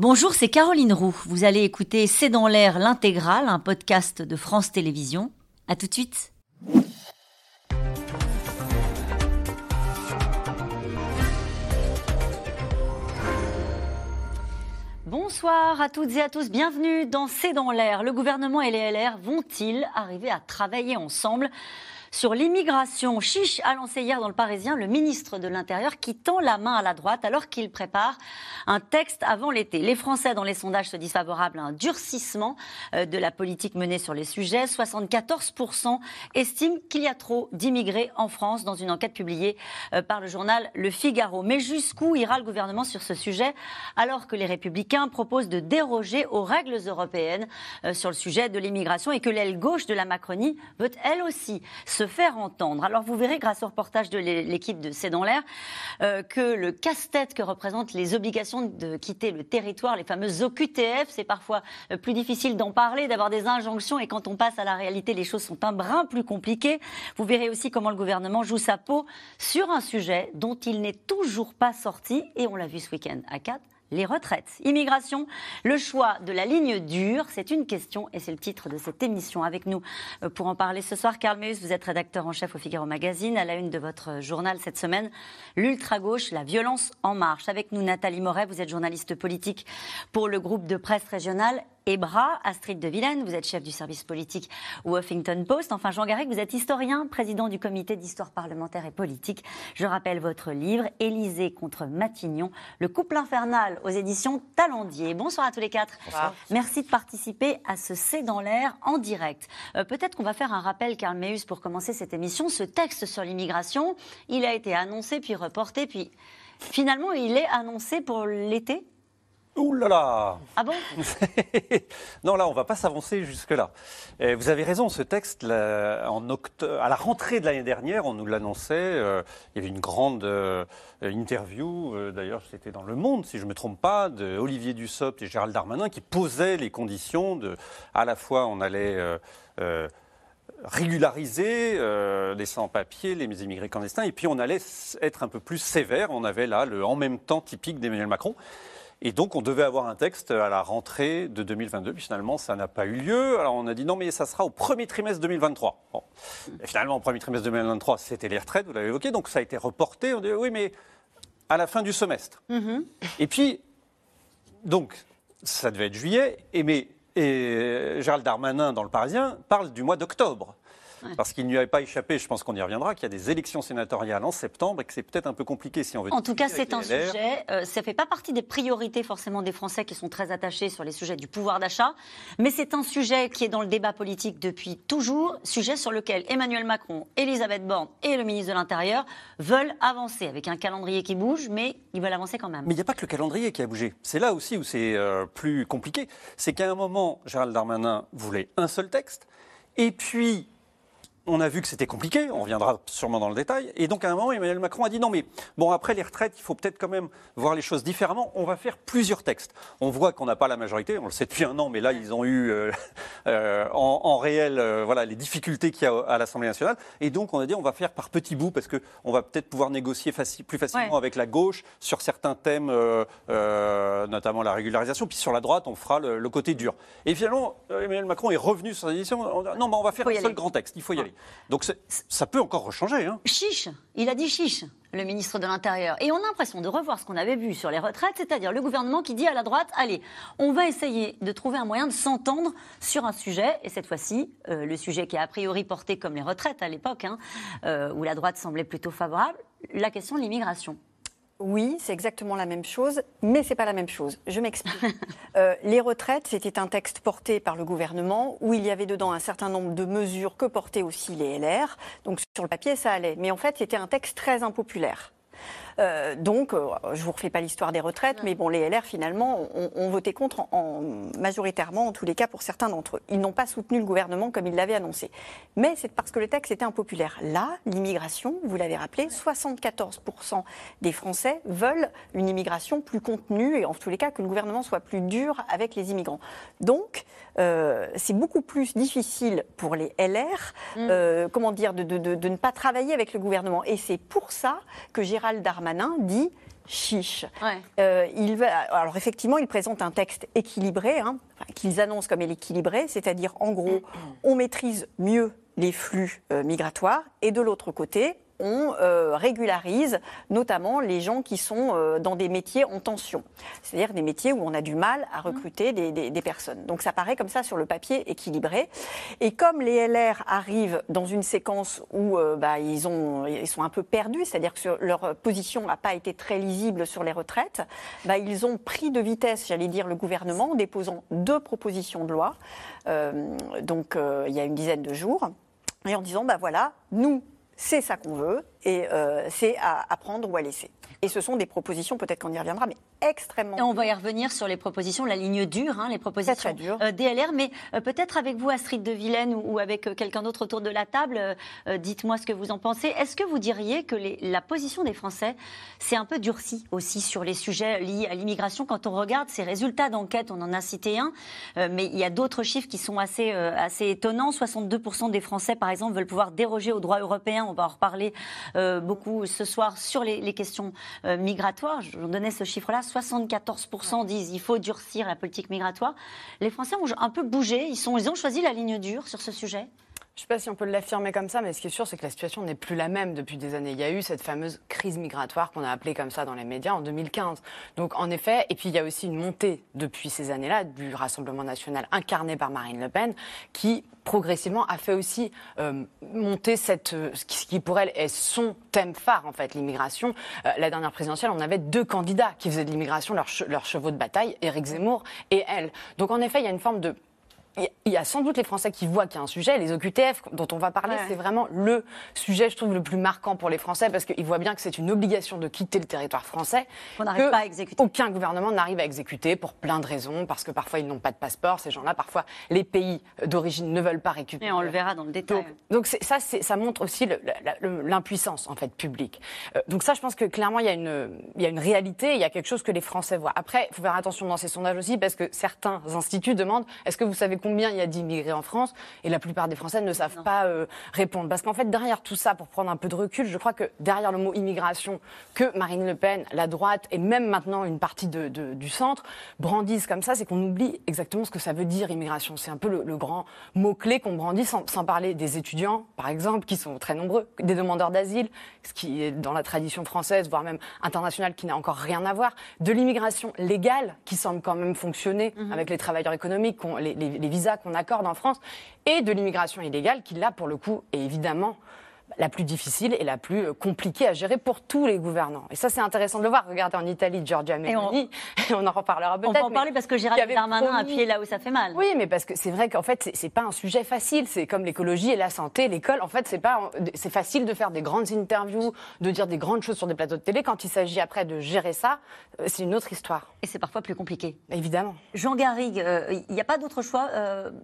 Bonjour, c'est Caroline Roux. Vous allez écouter C'est dans l'air l'intégrale, un podcast de France Télévisions. À tout de suite. Bonsoir à toutes et à tous, bienvenue dans C'est dans l'air. Le gouvernement et les LR vont-ils arriver à travailler ensemble? Sur l'immigration, Chiche a lancé hier dans le Parisien le ministre de l'Intérieur qui tend la main à la droite alors qu'il prépare un texte avant l'été. Les Français dans les sondages se disent favorables à un durcissement euh, de la politique menée sur les sujets. 74% estiment qu'il y a trop d'immigrés en France dans une enquête publiée euh, par le journal Le Figaro. Mais jusqu'où ira le gouvernement sur ce sujet alors que les républicains proposent de déroger aux règles européennes euh, sur le sujet de l'immigration et que l'aile gauche de la Macronie veut elle aussi se faire entendre. Alors vous verrez grâce au reportage de l'équipe de C'est dans l'air euh, que le casse-tête que représentent les obligations de quitter le territoire, les fameuses OQTF, c'est parfois euh, plus difficile d'en parler, d'avoir des injonctions et quand on passe à la réalité, les choses sont un brin plus compliquées. Vous verrez aussi comment le gouvernement joue sa peau sur un sujet dont il n'est toujours pas sorti et on l'a vu ce week-end à 4 les retraites. Immigration, le choix de la ligne dure, c'est une question et c'est le titre de cette émission. Avec nous euh, pour en parler ce soir, Karl Meus, vous êtes rédacteur en chef au Figaro Magazine, à la une de votre journal cette semaine, l'ultra-gauche, la violence en marche. Avec nous, Nathalie Moret, vous êtes journaliste politique pour le groupe de presse régional Ebra, Astrid de Vilaine, vous êtes chef du service politique Huffington Post. Enfin, Jean Garrigue, vous êtes historien, président du comité d'histoire parlementaire et politique. Je rappelle votre livre, Élysée contre Matignon, le couple infernal aux éditions Talendier. Bonsoir à tous les quatre. Merci de participer à ce C'est dans l'air en direct. Euh, peut-être qu'on va faire un rappel, Karl Meus, pour commencer cette émission. Ce texte sur l'immigration, il a été annoncé, puis reporté, puis finalement, il est annoncé pour l'été Ouh là là Ah bon? Non, là, on va pas s'avancer jusque-là. Vous avez raison, ce texte, en à la rentrée de l'année dernière, on nous l'annonçait. Euh, il y avait une grande euh, interview, euh, d'ailleurs, c'était dans Le Monde, si je ne me trompe pas, de Olivier Dussopt et Gérald Darmanin, qui posaient les conditions de. À la fois, on allait. régulariser les sans-papiers, les immigrés clandestins, et puis on allait être un peu plus sévère. On avait là le en même temps typique d'Emmanuel Macron. Et donc, on devait avoir un texte à la rentrée de 2022. Puis finalement, ça n'a pas eu lieu. Alors, on a dit non, mais ça sera au premier trimestre 2023. Bon. Et finalement, au premier trimestre 2023, c'était les retraites, vous l'avez évoqué. Donc, ça a été reporté. On dit oui, mais à la fin du semestre. Mm-hmm. Et puis, donc, ça devait être juillet. Et mais et Gérald Darmanin, dans le Parisien, parle du mois d'octobre. Parce qu'il n'y avait pas échappé, je pense qu'on y reviendra, qu'il y a des élections sénatoriales en septembre et que c'est peut-être un peu compliqué si on veut. En tout cas, c'est un sujet. Euh, ça ne fait pas partie des priorités forcément des Français qui sont très attachés sur les sujets du pouvoir d'achat, mais c'est un sujet qui est dans le débat politique depuis toujours, sujet sur lequel Emmanuel Macron, Elisabeth Borne et le ministre de l'Intérieur veulent avancer avec un calendrier qui bouge, mais ils veulent avancer quand même. Mais il n'y a pas que le calendrier qui a bougé. C'est là aussi où c'est euh, plus compliqué. C'est qu'à un moment, Gérald Darmanin voulait un seul texte. Et puis, on a vu que c'était compliqué, on reviendra sûrement dans le détail. Et donc à un moment, Emmanuel Macron a dit non mais bon après les retraites, il faut peut-être quand même voir les choses différemment. On va faire plusieurs textes. On voit qu'on n'a pas la majorité, on le sait depuis un an, mais là ils ont eu euh, euh, en, réel euh, voilà les difficultés qu'il y a à l'Assemblée nationale. Et donc on a dit on va faire par petits bouts parce que on va peut-être pouvoir négocier plus facilement avec la gauche sur certains thèmes, notamment la régularisation. Puis sur la droite, on fera le, côté dur. Et finalement, Emmanuel Macron est revenu sur sa décision. Non, mais on va faire un seul grand texte. Il faut y aller. Donc ça peut encore rechanger. Hein. Chiche, il a dit chiche, le ministre de l'Intérieur. Et on a l'impression de revoir ce qu'on avait vu sur les retraites, c'est-à-dire le gouvernement qui dit à la droite, allez, on va essayer de trouver un moyen de s'entendre sur un sujet, et cette fois-ci, euh, le sujet qui a a priori porté comme les retraites à l'époque, hein, euh, où la droite semblait plutôt favorable, la question de l'immigration. Oui, c'est exactement la même chose, mais c'est pas la même chose. Je m'explique. Euh, les retraites, c'était un texte porté par le gouvernement où il y avait dedans un certain nombre de mesures que portaient aussi les LR. Donc sur le papier, ça allait. Mais en fait, c'était un texte très impopulaire. Euh, donc, euh, je vous refais pas l'histoire des retraites, mais bon, les LR finalement ont, voté contre en, majoritairement, en tous les cas pour certains d'entre eux. Ils n'ont pas soutenu le gouvernement comme ils l'avaient annoncé. Mais c'est parce que le texte était impopulaire. Là, l'immigration, vous l'avez rappelé, 74% des Français veulent une immigration plus contenue et en tous les cas que le gouvernement soit plus dur avec les immigrants. Donc, euh, c'est beaucoup plus difficile pour les LR, mm. comment dire, de, de, ne pas travailler avec le gouvernement. Et c'est pour ça que Gérald Darmanin dit chiche. Euh, il alors effectivement, ils présentent un texte équilibré, hein, qu'ils annoncent comme équilibré, c'est-à-dire en gros, on maîtrise mieux les flux euh, migratoires, et de l'autre côté, on euh, régularise notamment les gens qui sont euh, dans des métiers en tension, c'est-à-dire des métiers où on a du mal à recruter des, personnes. Donc ça paraît comme ça sur le papier équilibré. Et comme les LR arrivent dans une séquence où euh, bah, ils, ont, ils sont un peu perdus, c'est-à-dire que leur position n'a pas été très lisible sur les retraites, bah, ils ont pris de vitesse, j'allais dire, le gouvernement en déposant deux propositions de loi, donc il y a une dizaine de jours, et en disant, bah voilà, nous, c'est ça qu'on veut et euh, c'est à, prendre ou à laisser. Et ce sont des propositions, peut-être qu'on y reviendra, mais extrêmement. Et on va y revenir sur les propositions, la ligne dure, hein, les propositions euh, DLR, mais euh, peut-être avec vous, Astrid de Vilaine, ou, avec quelqu'un d'autre autour de la table, dites-moi ce que vous en pensez. Est-ce que vous diriez que la position des Français s'est un peu durcie aussi sur les sujets liés à l'immigration? Quand on regarde ces résultats d'enquête, on en a cité un, mais il y a d'autres chiffres qui sont assez, assez étonnants. 62% des Français, par exemple, veulent pouvoir déroger au droit européen. On va en reparler euh, beaucoup ce soir sur les, questions euh, migratoires. Je vous donnais ce chiffre-là. 74% disent qu'il faut durcir la politique migratoire. Les Français ont un peu bougé. Ils, sont, ils ont choisi la ligne dure sur ce sujet? Je ne sais pas si on peut l'affirmer comme ça, mais ce qui est sûr, c'est que la situation n'est plus la même depuis des années. Il y a eu cette fameuse crise migratoire qu'on a appelée comme ça dans les médias en 2015. Donc, en effet, et puis il y a aussi une montée depuis ces années-là du Rassemblement national incarné par Marine Le Pen, qui progressivement a fait aussi euh, monter cette, ce qui pour elle est son thème phare en fait, l'immigration. Euh, la dernière présidentielle, on avait deux candidats qui faisaient de l'immigration leurs leur chevaux de bataille, Éric Zemmour et elle. Donc en effet, il y a une forme de il y a sans doute les Français qui voient qu'il y a un sujet. Les OQTF dont on va parler, c'est vraiment le sujet, je trouve, le plus marquant pour les Français parce qu'ils voient bien que c'est une obligation de quitter le territoire français. On n'arrive pas à exécuter. Aucun gouvernement n'arrive à exécuter pour plein de raisons, parce que parfois ils n'ont pas de passeport, ces gens-là. Parfois, les pays d'origine ne veulent pas récupérer. Et on le verra dans le détail. Donc, ça, ça montre aussi l'impuissance en fait publique. Euh, donc ça, je pense que clairement, il y, a une, il y a une réalité, il y a quelque chose que les Français voient. Après, il faut faire attention dans ces sondages aussi, parce que certains instituts demandent est-ce que vous savez combien il y a d'immigrés en France Et la plupart des Français ne savent pas euh, répondre. Parce qu'en fait, derrière tout ça, pour prendre un peu de recul, je crois que derrière le mot immigration, que Marine Le Pen, la droite et même maintenant une partie de, du centre brandissent comme ça, c'est qu'on oublie exactement ce que ça veut dire immigration. C'est un peu le, grand mot-clé qu'on brandit, sans, sans, parler des étudiants, par exemple, qui sont très nombreux, des demandeurs d'asile, ce qui est dans la tradition française, voire même internationale, qui n'a encore rien à voir, de l'immigration légale, qui semble quand même fonctionner mhm. avec les travailleurs économiques, les, les, les visas qu'on accorde en France, et de l'immigration illégale, qui là, pour le coup, est évidemment la plus difficile et la plus euh, compliquée à gérer pour tous les gouvernants. Et ça, c'est intéressant de le voir. Regardez en Italie, Giorgia Meloni, et on, en reparlera peut-être. On va en parler parce que Gérald Darmanin a appuyé là où ça fait mal. Oui, mais parce que c'est vrai qu'en fait, c'est pas un sujet facile. C'est comme l'écologie et la santé, l'école. En fait, c'est pas, c'est facile de faire des grandes interviews, de dire des grandes choses sur des plateaux de télé. Quand il s'agit après de gérer ça, euh, c'est une autre histoire. Et c'est parfois plus compliqué. Évidemment. Jean Garrigue, euh, il n'y a pas d'autre choix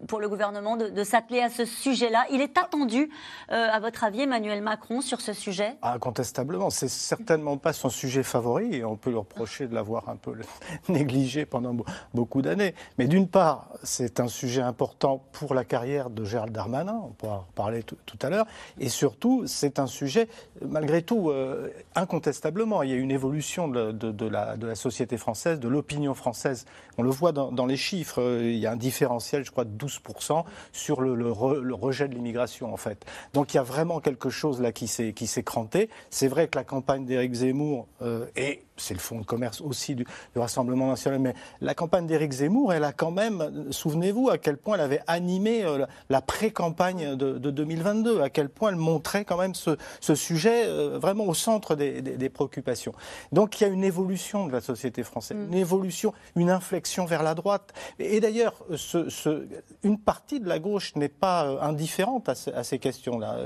pour le gouvernement de, s'atteler à ce sujet-là. Il est attendu, à votre avis, Emmanuel Macron, sur ce sujet? Incontestablement. C'est certainement pas son sujet favori et on peut le reprocher de l'avoir un peu négligé pendant beaucoup d'années. Mais d'une part, c'est un sujet important pour la carrière de Gérald Darmanin, on pourra en parler tout, à l'heure. Et surtout, c'est un sujet, malgré tout, euh, incontestablement, il y a une évolution de, la, société française, de l'opinion française. On le voit dans, les chiffres, il y a un différentiel, je crois, de 12% sur le, le rejet de l'immigration, en fait. Donc il y a vraiment quelque chose là qui qui s'est cranté. C'est vrai que la campagne d'Éric Zemmour euh, est c'est le fonds de commerce aussi du, Rassemblement national. Mais la campagne d'Éric Zemmour, elle a quand même, souvenez-vous à quel point elle avait animé euh, la, pré-campagne de, 2022, à quel point elle montrait quand même ce, sujet euh, vraiment au centre des, préoccupations. Donc il y a une évolution de la société française, mm. une évolution, une inflexion vers la droite. Et, d'ailleurs, ce, une partie de la gauche n'est pas euh, indifférente à, ces questions-là.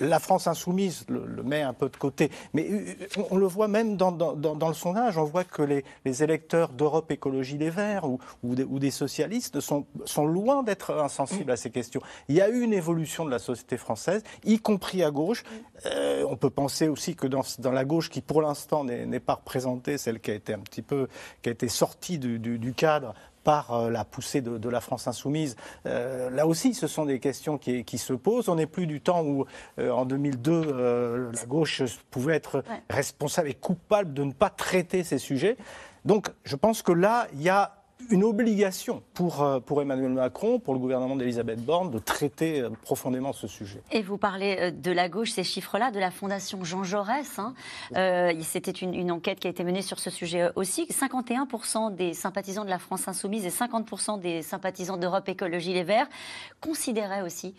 La France insoumise le, met un peu de côté, mais on le voit même dans, le sondage, on voit que les, électeurs d'Europe Écologie Les Verts ou, des, socialistes sont, loin d'être insensibles à ces questions. Il y a eu une évolution de la société française, y compris à gauche. Euh, on peut penser aussi que dans, la gauche, qui pour l'instant n'est pas représentée, celle qui a été un petit peu, qui a été sortie du, cadre par euh, la poussée de, la France insoumise. Euh, là aussi, ce sont des questions qui, se posent. On n'est plus du temps où, euh, en 2002, la gauche pouvait être responsable et coupable de ne pas traiter ces sujets. Donc, je pense que là, il y a une obligation pour, euh, pour Emmanuel Macron, pour le gouvernement d'Elisabeth Borne, de traiter euh, profondément ce sujet. Et vous parlez euh, de la gauche, ces chiffres-là, de la Fondation Jean Jaurès. Hein. C'était une, enquête qui a été menée sur ce sujet aussi. 51% des sympathisants de la France insoumise et 50% des sympathisants d'Europe Écologie Les Verts considéraient aussi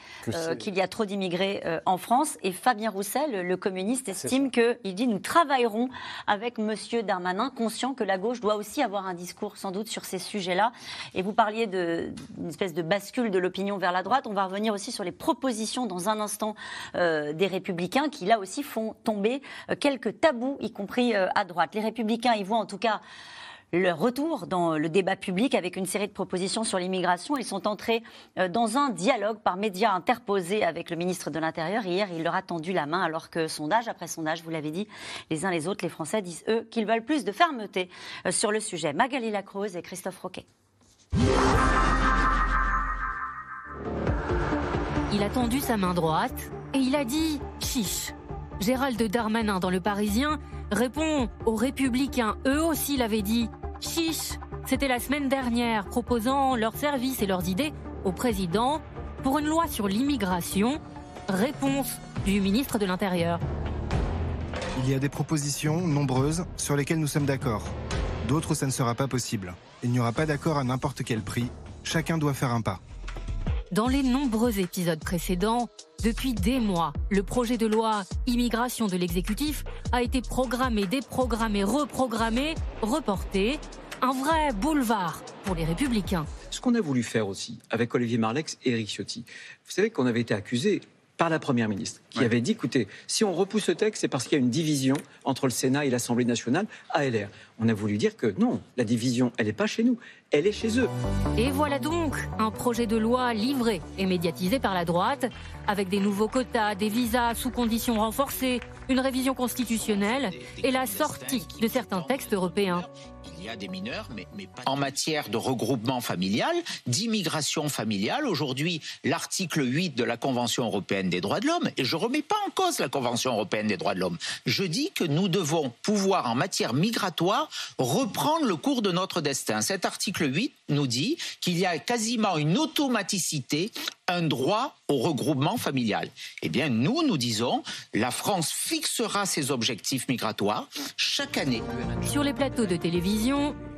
qu'il y a trop d'immigrés en France. Et Fabien Roussel, le communiste, estime qu'il dit nous travaillerons avec M. Darmanin, conscient que la gauche doit aussi avoir un discours sans doute sur ces sujets sujet-là. Et vous parliez d'une espèce de bascule de l'opinion vers la droite. On va revenir aussi sur les propositions dans un instant euh, des républicains qui, là aussi, font tomber euh, quelques tabous, y compris euh, à droite. Les républicains y voient en tout cas leur retour dans le débat public avec une série de propositions sur l'immigration. Ils sont entrés dans un dialogue par médias interposés avec le ministre de l'Intérieur. Hier, il leur a tendu la main alors que sondage après sondage, vous l'avez dit, les uns les autres, les Français disent eux qu'ils veulent plus de fermeté sur le sujet. Magali Lacrose et Christophe Roquet. Il a tendu sa main droite et il a dit chiche. Gérald Darmanin dans Le Parisien répond aux républicains, eux aussi l'avaient dit chiche. C'était la semaine dernière, proposant leurs services et leurs idées au président pour une loi sur l'immigration. Réponse du ministre de l'Intérieur. Il y a des propositions nombreuses sur lesquelles nous sommes d'accord. D'autres, ça ne sera pas possible. Il n'y aura pas d'accord à n'importe quel prix. Chacun doit faire un pas. Dans les nombreux épisodes précédents, depuis des mois, le projet de loi immigration de l'exécutif a été programmé, déprogrammé, reprogrammé, reporté. Un vrai boulevard pour les républicains. Ce qu'on a voulu faire aussi avec Olivier Marlex et Eric Ciotti, vous savez qu'on avait été accusés par la Première ministre, qui avait dit, écoutez, si on repousse ce texte, c'est parce qu'il y a une division entre le Sénat et l'Assemblée nationale à LR. On a voulu dire que non, la division, elle n'est pas chez nous, elle est chez eux. Et voilà donc un projet de loi livré et médiatisé par la droite, avec des nouveaux quotas, des visas sous conditions renforcées, une révision constitutionnelle et la sortie de certains textes européens il y a des mineurs, mais, pas... En matière de regroupement familial, d'immigration familiale, aujourd'hui, l'article 8 de la Convention européenne des droits de l'homme, et je ne remets pas en cause la Convention européenne des droits de l'homme, je dis que nous devons pouvoir, en matière migratoire, reprendre le cours de notre destin. Cet article 8 nous dit qu'il y a quasiment une automaticité un droit au regroupement familial. Eh bien, nous, nous disons, la France fixera ses objectifs migratoires chaque année. Sur les plateaux de télévision,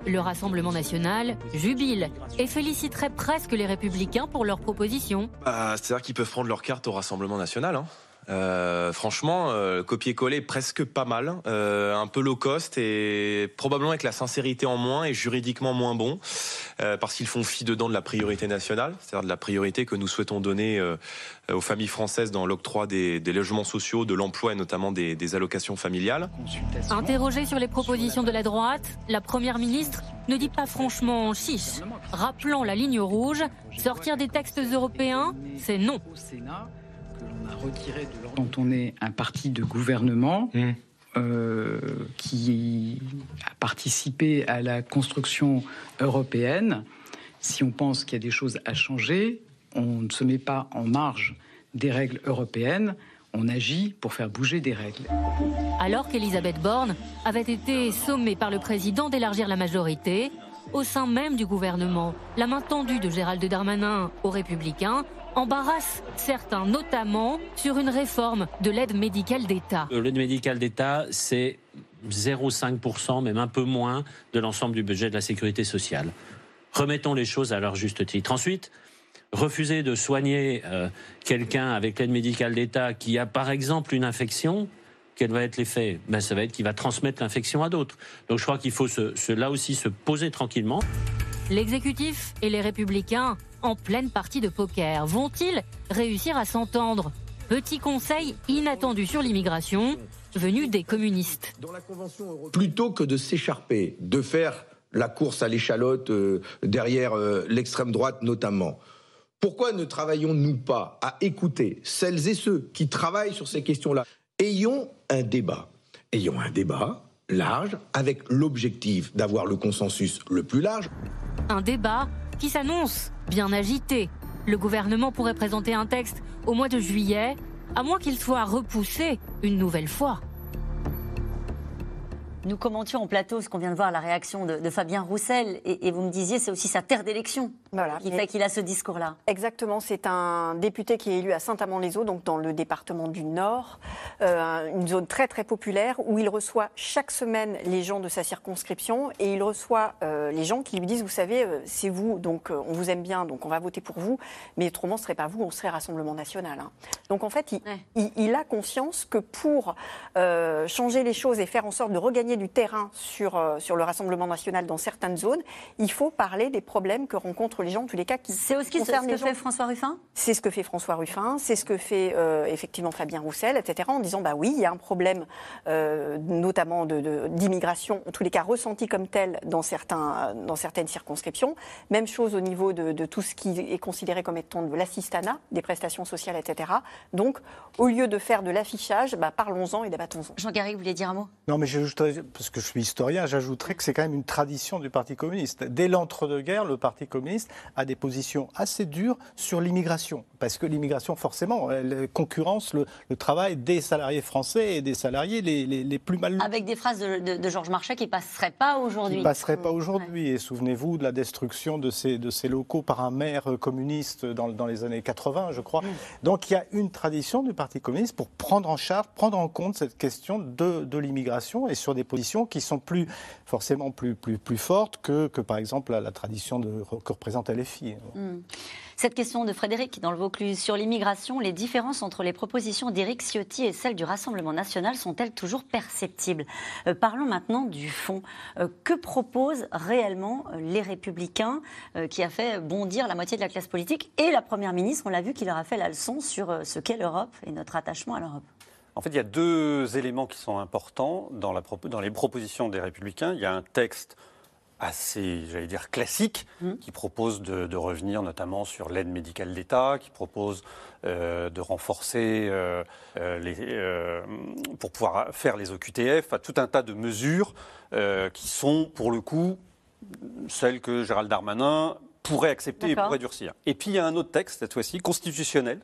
le Rassemblement national jubile et féliciterait presque les républicains pour leurs propositions. Bah, C'est-à-dire qu'ils peuvent prendre leur carte au Rassemblement national. Hein. Euh, franchement, euh, copier-coller presque pas mal, euh, un peu low cost et probablement avec la sincérité en moins et juridiquement moins bon, parce qu'ils font fi dedans de la priorité nationale, c'est-à-dire de la priorité que nous souhaitons donner aux familles françaises dans l'octroi des, logements sociaux, de l'emploi et notamment des, des allocations familiales. Interrogée sur les propositions de la droite, la première ministre ne dit pas franchement chiche, rappelant la ligne rouge, sortir des textes européens, c'est non quand on est un parti de gouvernement, mmh. euh, qui a participé à la construction européenne, si on pense qu'il y a des choses à changer, on ne se met pas en marge des règles européennes, on agit pour faire bouger des règles. Alors qu'Elisabeth Borne avait été sommée par le président d'élargir la majorité, au sein même du gouvernement, la main tendue de Gérald Darmanin aux Républicains embarrasse certains, notamment sur une réforme de l'aide médicale d'État. Euh, l'aide médicale d'État, c'est 0,5%, même un peu moins, de l'ensemble du budget de la sécurité sociale. Remettons les choses à leur juste titre. Ensuite, refuser de soigner euh, quelqu'un avec l'aide médicale d'État qui a par exemple une infection, quel va être l'effet? Ben, Ça va être qu'il va transmettre l'infection à d'autres. Donc je crois qu'il faut se, là aussi se poser tranquillement. L'exécutif et les républicains en pleine partie de poker. Vont-ils réussir à s'entendre? Petit conseil inattendu sur l'immigration, venu des communistes. Plutôt que de s'écharper, de faire la course à l'échalote euh, derrière euh, l'extrême droite notamment, pourquoi ne travaillons-nous pas à écouter celles et ceux qui travaillent sur ces questions-là? Ayons un débat. Ayons un débat large avec l'objectif d'avoir le consensus le plus large. Un débat qui s'annonce bien agité. Le gouvernement pourrait présenter un texte au mois de juillet, à moins qu'il soit repoussé une nouvelle fois. Nous commentions en plateau ce qu'on vient de voir, la réaction de, de Fabien Roussel, et, et vous me disiez c'est aussi sa terre d'élection Voilà. qui fait qu'il a ce discours-là. Exactement, c'est un député qui est élu à Saint-Amand-les-Eaux, donc dans le département du Nord, euh, une zone très très populaire où il reçoit chaque semaine les gens de sa circonscription et il reçoit euh, les gens qui lui disent, vous savez, euh, c'est vous, donc on vous aime bien, donc on va voter pour vous, mais autrement ce serait pas vous, on serait Rassemblement National. hein. Donc en fait, il, il- il a conscience que pour changer les choses et faire en sorte de regagner du terrain sur, euh, sur le Rassemblement National dans certaines zones, il faut parler des problèmes que rencontrent les gens, en tous les cas qui C'est aussi ce concernent que gens. fait François Ruffin? C'est ce que fait François Ruffin, c'est ce que fait euh, effectivement Fabien Roussel, etc., en disant bah oui, il y a un problème, euh, notamment de- de- d'immigration, en tous les cas ressenti comme tel dans, certains, dans certaines circonscriptions. Même chose au niveau de, de tout ce qui est considéré comme étant de l'assistanat, des prestations sociales, etc. Donc, au lieu de faire de l'affichage, bah, parlons-en et débattons-en. Jean Garrigue, vous voulez dire un mot? Non, mais j'ajouterais, parce que je suis historien, j'ajouterais que c'est quand même une tradition du Parti communiste. Dès l'entre-deux-guerres, le Parti communiste a des positions assez dures sur l'immigration. Parce que l'immigration, forcément, elle concurrence le, le travail des salariés français et des salariés les, les- les plus mal Avec des phrases de, de- de Georges Marchais qui passeraient pas aujourd'hui. qui ne passerait pas aujourd'hui. Et souvenez-vous de la destruction de ces, de ces locaux par un maire communiste dans, dans les années 80, je crois. Donc il y a une tradition du Parti communiste pour prendre en charge, prendre en compte cette question de, de l'immigration et sur des qui sont plus forcément plus, plus, plus fortes que, que par exemple la, tradition de, que représente LFI. Hmm. Cette question de Frédéric dans le Vaucluse sur l'immigration, les différences entre les propositions d'Éric Ciotti et celles du Rassemblement national sont-elles toujours perceptibles? Euh, Parlons maintenant du fond. Euh, que proposent réellement euh, les Républicains qui a fait bondir la moitié de la classe politique et la Première ministre? On l'a vu qui leur a fait la leçon sur ce qu'est l'Europe et notre attachement à l'Europe. En fait, il y a deux éléments qui sont importants dans, la propo- dans les propositions des Républicains. Il y a un texte assez, j'allais dire, classique, qui propose de, de revenir notamment sur l'aide médicale d'État, qui propose euh, de renforcer euh, euh, les, euh, pour pouvoir faire les OQTF, enfin, tout un tas de mesures qui sont, pour le coup, celles que Gérald Darmanin pourrait accepter et pourrait durcir. Et puis il y a un autre texte, cette fois-ci, constitutionnel,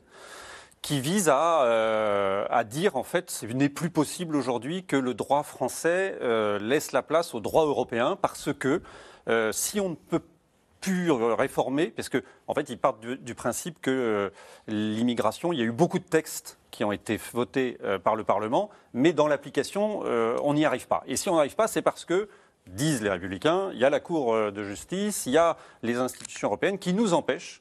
qui vise à, euh, à dire en fait ce n'est plus possible aujourd'hui que le droit français euh, laisse la place au droit européen parce que euh, si on ne peut plus réformer, parce que en fait ils partent du, principe que l'immigration, il y a eu beaucoup de textes qui ont été votés par le Parlement, mais dans l'application on n'y arrive pas. Et si on n'y arrive pas, c'est parce que disent les républicains, il y a la Cour de justice, il y a les institutions européennes qui nous empêchent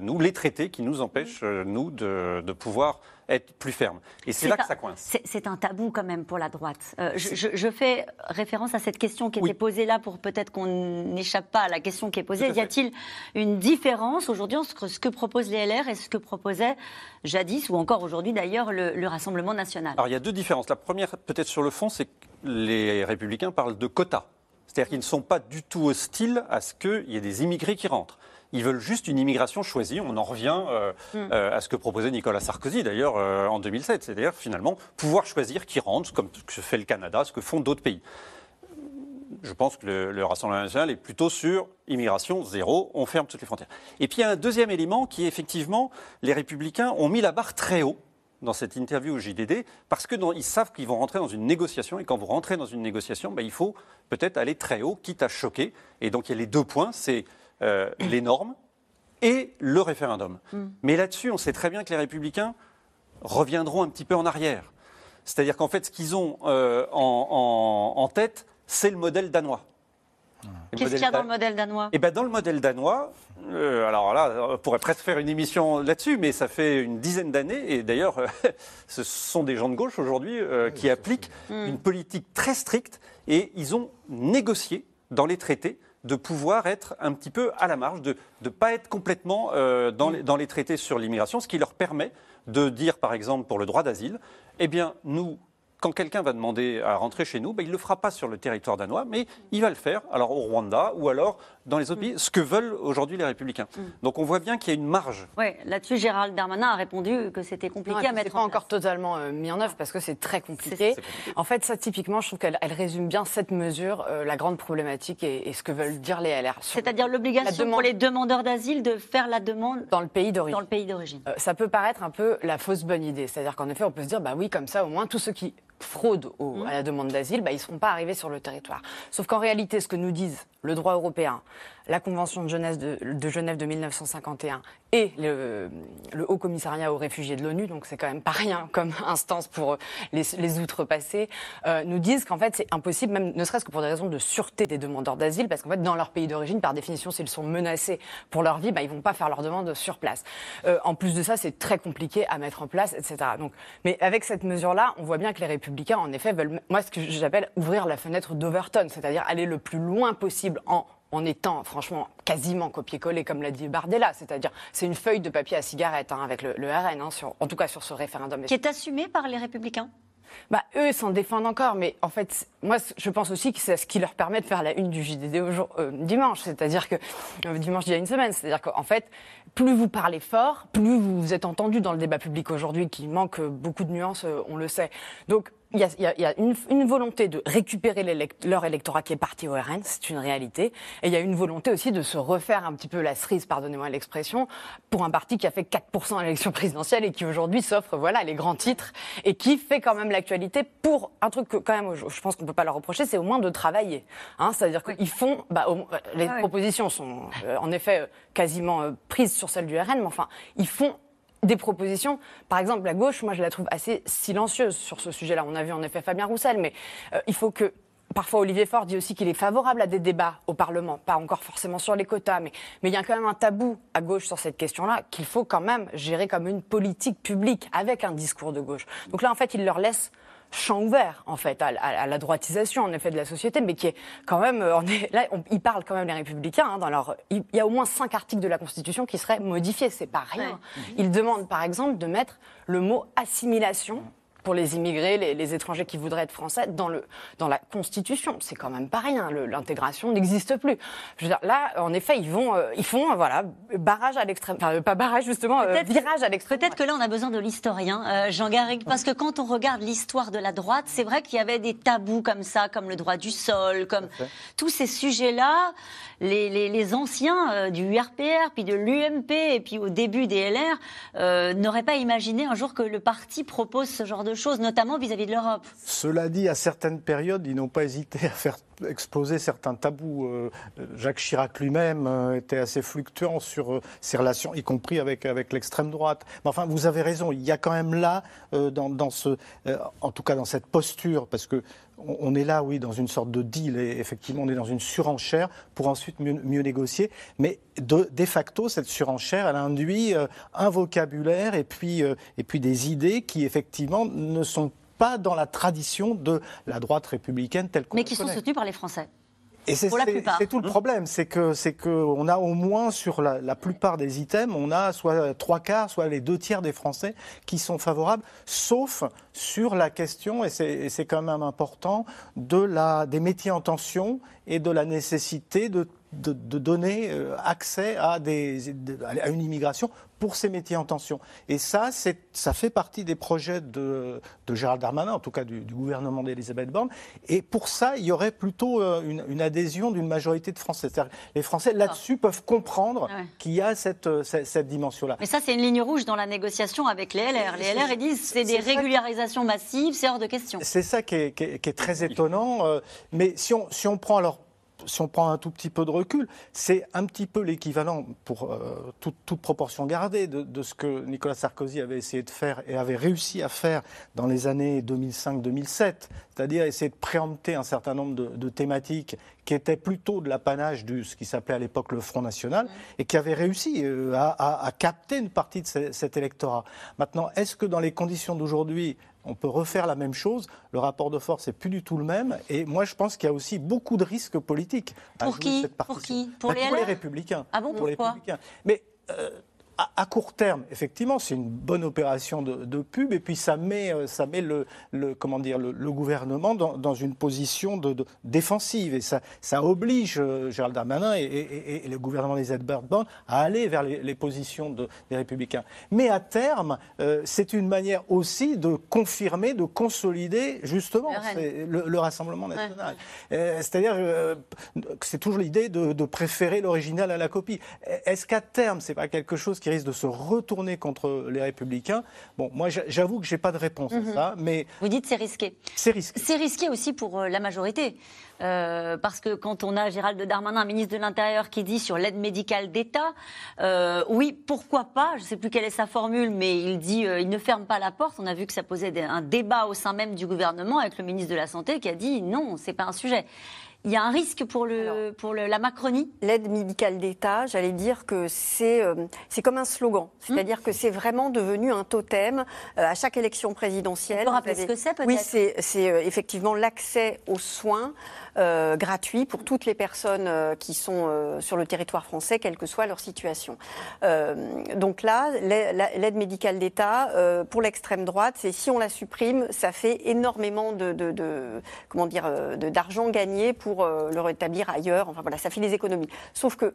nous, les traités qui nous empêchent, euh, nous, de, de pouvoir être plus fermes. Et c'est là un- que ça coince. C'est un tabou quand même pour la droite. Euh, je, je- je fais référence à cette question qui était posée là pour peut-être qu'on n'échappe pas à la question qui est posée. Y a-t-il une différence aujourd'hui entre ce que proposent les LR et ce que proposait jadis ou encore aujourd'hui d'ailleurs le, le Rassemblement national? Alors il y a deux différences. La première, peut-être sur le fond, c'est que les républicains parlent de quotas. C'est-à-dire qu'ils ne sont pas du tout hostiles à ce qu'il y ait des immigrés qui rentrent. Ils veulent juste une immigration choisie. On en revient euh, Mm. euh, à ce que proposait Nicolas Sarkozy d'ailleurs euh, en 2007. C'est-à-dire finalement pouvoir choisir qui rentre, comme ce que fait le Canada, ce que font d'autres pays. Je pense que le, le Rassemblement national est plutôt sur immigration zéro, on ferme toutes les frontières. Et puis il y a un deuxième élément qui est effectivement, les républicains ont mis la barre très haut dans cette interview au JDD, parce que dans- ils savent qu'ils vont rentrer dans une négociation, et quand vous rentrez dans une négociation, ben, il faut peut-être aller très haut, quitte à choquer. Et donc il y a les deux points, c'est euh, les normes et le référendum. Mais là-dessus, on sait très bien que les républicains reviendront un petit peu en arrière. C'est-à-dire qu'en fait, ce qu'ils ont euh, en, en- en tête, c'est le modèle danois. Qu'est-ce qu'il y a dans da- le modèle danois? Eh ben, dans le modèle danois, euh, alors là, on pourrait presque faire une émission là-dessus, mais ça fait une dizaine d'années, et d'ailleurs, euh, ce sont des gens de gauche aujourd'hui euh, qui appliquent Mm. une politique très stricte, et ils ont négocié dans les traités de pouvoir être un petit peu à la marge, de ne pas être complètement euh, dans, les, dans les traités sur l'immigration, ce qui leur permet de dire, par exemple, pour le droit d'asile, eh bien, nous, quand quelqu'un va demander à rentrer chez nous, ben, il ne le fera pas sur le territoire danois, mais il va le faire alors au Rwanda ou alors dans les autres pays, ce que veulent aujourd'hui les républicains. Donc on voit bien qu'il y a une marge. Oui, là-dessus, Gérald Darmanin a répondu que c'était compliqué Non, à mettre c'est pas en encore totalement euh, mis en œuvre parce que c'est très compliqué. En fait, ça typiquement, je trouve qu'elle elle résume bien cette mesure, euh, la grande problématique et, et ce que veulent dire les LR. C'est-à-dire l'obligation demande- pour les demandeurs d'asile de faire la demande dans le pays d'origine. dans le pays d'origine. Euh, ça peut paraître un peu la fausse bonne idée. C'est-à-dire qu'en effet, on peut se dire, bah oui, comme ça, au moins, tous ceux qui fraudent au- Mmh. à la demande d'asile, bah, ils ne seront pas arrivés sur le territoire. Sauf qu'en réalité, ce que nous disent le droit européen, la Convention de Genève de, de Genève de 1951 et le, le Haut Commissariat aux réfugiés de l'ONU, donc c'est quand même pas rien comme instance pour les, outrepassés, euh, nous disent qu'en fait c'est impossible, même ne serait-ce que pour des raisons de sûreté des demandeurs d'asile, parce qu'en fait dans leur pays d'origine, par définition, s'ils sont menacés pour leur vie, bah, ils vont pas faire leur demande sur place. Euh, en plus de ça, c'est très compliqué à mettre en place, etc. Donc, mais avec cette mesure-là, on voit bien que les républicains, en effet, veulent, moi, ce que j'appelle ouvrir la fenêtre d'Overton, c'est-à-dire aller le plus loin possible en en étant franchement quasiment copié-collé, comme l'a dit Bardella, c'est-à-dire c'est une feuille de papier à cigarette hein, avec le, le RN, hein, sur, en tout cas sur ce référendum. Qui est assumé par les républicains Bah, eux s'en défendent encore, mais en fait, moi, je pense aussi que c'est ce qui leur permet de faire la une du JDD au jour, euh, dimanche, c'est-à-dire que euh, dimanche il y a une semaine, c'est-à-dire qu'en fait, plus vous parlez fort, plus vous êtes entendu dans le débat public aujourd'hui, qui manque beaucoup de nuances, euh, on le sait. Donc il y a, il y a- il y a une, une volonté de récupérer leur électorat qui est parti au RN, c'est une réalité. Et il y a une volonté aussi de se refaire un petit peu la cerise, pardonnez-moi l'expression, pour un parti qui a fait 4% à l'élection présidentielle et qui aujourd'hui s'offre voilà, les grands titres et qui fait quand même l'actualité pour un truc que quand même je pense qu'on peut pas leur reprocher, c'est au moins de travailler. Hein, C'est-à-dire qu'ils font, bah, les Ah oui. propositions sont euh, en effet euh, quasiment euh, prises sur celles du RN, mais enfin, ils font des propositions. Par exemple, la gauche, moi, je la trouve assez silencieuse sur ce sujet-là. On a vu en effet Fabien Roussel, mais euh, il faut que. Parfois, Olivier Faure dit aussi qu'il est favorable à des débats au Parlement, pas encore forcément sur les quotas, mais mais il y a quand même un tabou à gauche sur cette question-là qu'il faut quand même gérer comme une politique publique avec un discours de gauche. Donc là, en fait, il leur laisse champ ouvert en fait à, à- à la droitisation en effet de la société, mais qui est quand même, euh, on est, là, on- ils parlent quand même les républicains hein, dans leur, il il y a au moins cinq articles de la Constitution qui seraient modifiés, c'est pas rien. Ils demandent par exemple de mettre le mot assimilation pour les immigrés, les, les étrangers qui voudraient être français dans, le, dans la Constitution. C'est quand même pas rien. L'intégration n'existe plus. Je veux dire, là, en effet, ils vont, euh, ils font, euh, voilà, barrage à l'extrême, enfin, euh, pas barrage justement, euh, Peut-être- virage à l'extrême. Peut-être que là, on a besoin de l'historien, euh, Jean Garrigue, parce que quand on regarde l'histoire de la droite, c'est vrai qu'il y avait des tabous comme ça, comme le droit du sol, comme tous ces sujets-là. Les, anciens euh, du URPR, puis de l'UMP, et puis au début des LR, euh, n'auraient pas imaginé un jour que le parti propose ce genre de choses, notamment vis-à-vis de l'Europe. Cela dit, à certaines périodes, ils n'ont pas hésité à faire exploser certains tabous. Euh, Jacques Chirac lui-même euh, était assez fluctuant sur euh, ses relations, y compris avec, avec l'extrême droite. Mais enfin, vous avez raison, il y a quand même là, dans, dans ce, en tout cas dans cette posture, parce que on est là, oui, dans une sorte de deal, et effectivement, on est dans une surenchère pour ensuite mieux, négocier. Mais de, facto, cette surenchère, elle induit un vocabulaire et puis, et puis des idées qui, effectivement, ne sont pas dans la tradition de la droite républicaine telle qu'on Mais qui sont soutenus par les Français. Et c'est tout le problème, c'est que c'est que on a au moins sur la, la plupart des items, on a soit trois quarts, soit les deux tiers des Français qui sont favorables, sauf sur la question et c'est et c'est quand même important de la des métiers en tension et de la nécessité de de, de donner euh, accès à, des, de- à une immigration pour ces métiers en tension. Et ça, ça fait partie des projets de, de Gérald Darmanin, en tout cas du, du gouvernement d'Elisabeth Borne. Et pour ça, il y aurait plutôt euh, une, une adhésion d'une majorité de Français. Les Français, là-dessus, peuvent comprendre ouais. qu'il y a cette, euh, cette, cette dimension-là. Mais ça, c'est une ligne rouge dans la négociation avec les LR. Les LR, ils disent c'est des régularisations massives, c'est hors de question. C'est ça qui est, qui est- qui est très étonnant. mais si on, si on prend alors si on prend un tout petit peu de recul, c'est un petit peu l'équivalent, pour euh, toute, toute proportion gardée, de, de ce que Nicolas Sarkozy avait essayé de faire et avait réussi à faire dans les années 2005-2007, c'est-à-dire essayer de préempter un certain nombre de, de thématiques qui étaient plutôt de l'apanage de ce qui s'appelait à l'époque le Front National et qui avait réussi euh, à, à- à capter une partie de ce- cet électorat. Maintenant, est-ce que dans les conditions d'aujourd'hui, on peut refaire la même chose Le rapport de force n'est plus du tout le même. Et moi, je pense qu'il y a aussi beaucoup de risques politiques. Pour qui cette Pour qui Pour Bah, les Pour les LR républicains. Ah bon, Pour les républicains. Mais euh, à, à court terme, effectivement, c'est une bonne opération de, de pub, et puis ça met, euh, ça met le, le- comment dire, le, le gouvernement dans, dans une position de, de- défensive, et ça, ça oblige euh, Gérald Darmanin et, et- et- et le gouvernement des Borne à aller vers les, les positions de- des Républicains. Mais à terme, euh, c'est une manière aussi de confirmer, de consolider justement Le Rassemblement national. Euh, C'est-à-dire euh, que c'est toujours l'idée de, de préférer l'original à la copie. Est-ce qu'à terme, c'est pas quelque chose qui risque de se retourner contre les Républicains Bon, moi, j'a- j'avoue que j'ai pas de réponse Mhm. à ça, mais Vous dites c'est risqué. c'est risqué. C'est risqué aussi pour euh, la majorité. Euh, parce que quand on a Gérald Darmanin, ministre de l'Intérieur, qui dit sur l'aide médicale d'État, euh, oui, pourquoi pas, je ne sais plus quelle est sa formule, mais il dit euh, il ne ferme pas la porte. On a vu que ça posait un débat au sein même du gouvernement avec le ministre de la Santé qui a dit non, c'est pas un sujet. Il y a un risque pour, le, pour le- la Macronie? L'aide médicale d'État, j'allais dire que c'est euh, c'est comme un slogan. C'est-à-dire que c'est vraiment devenu un totem euh, à chaque élection présidentielle. On peut Vous rappeler avez- ce que c'est, peut-être? Oui, c'est c'est, euh, effectivement l'accès aux soins euh, gratuits pour toutes les personnes euh, qui sont euh, sur le territoire français, quelle que soit leur situation. Donc là, l'a- la- l'aide médicale d'État, pour l'extrême droite, c'est si on la supprime, ça fait énormément de, comment dire, d'argent gagné pour le rétablir ailleurs. Enfin voilà, ça fait des économies. Sauf que,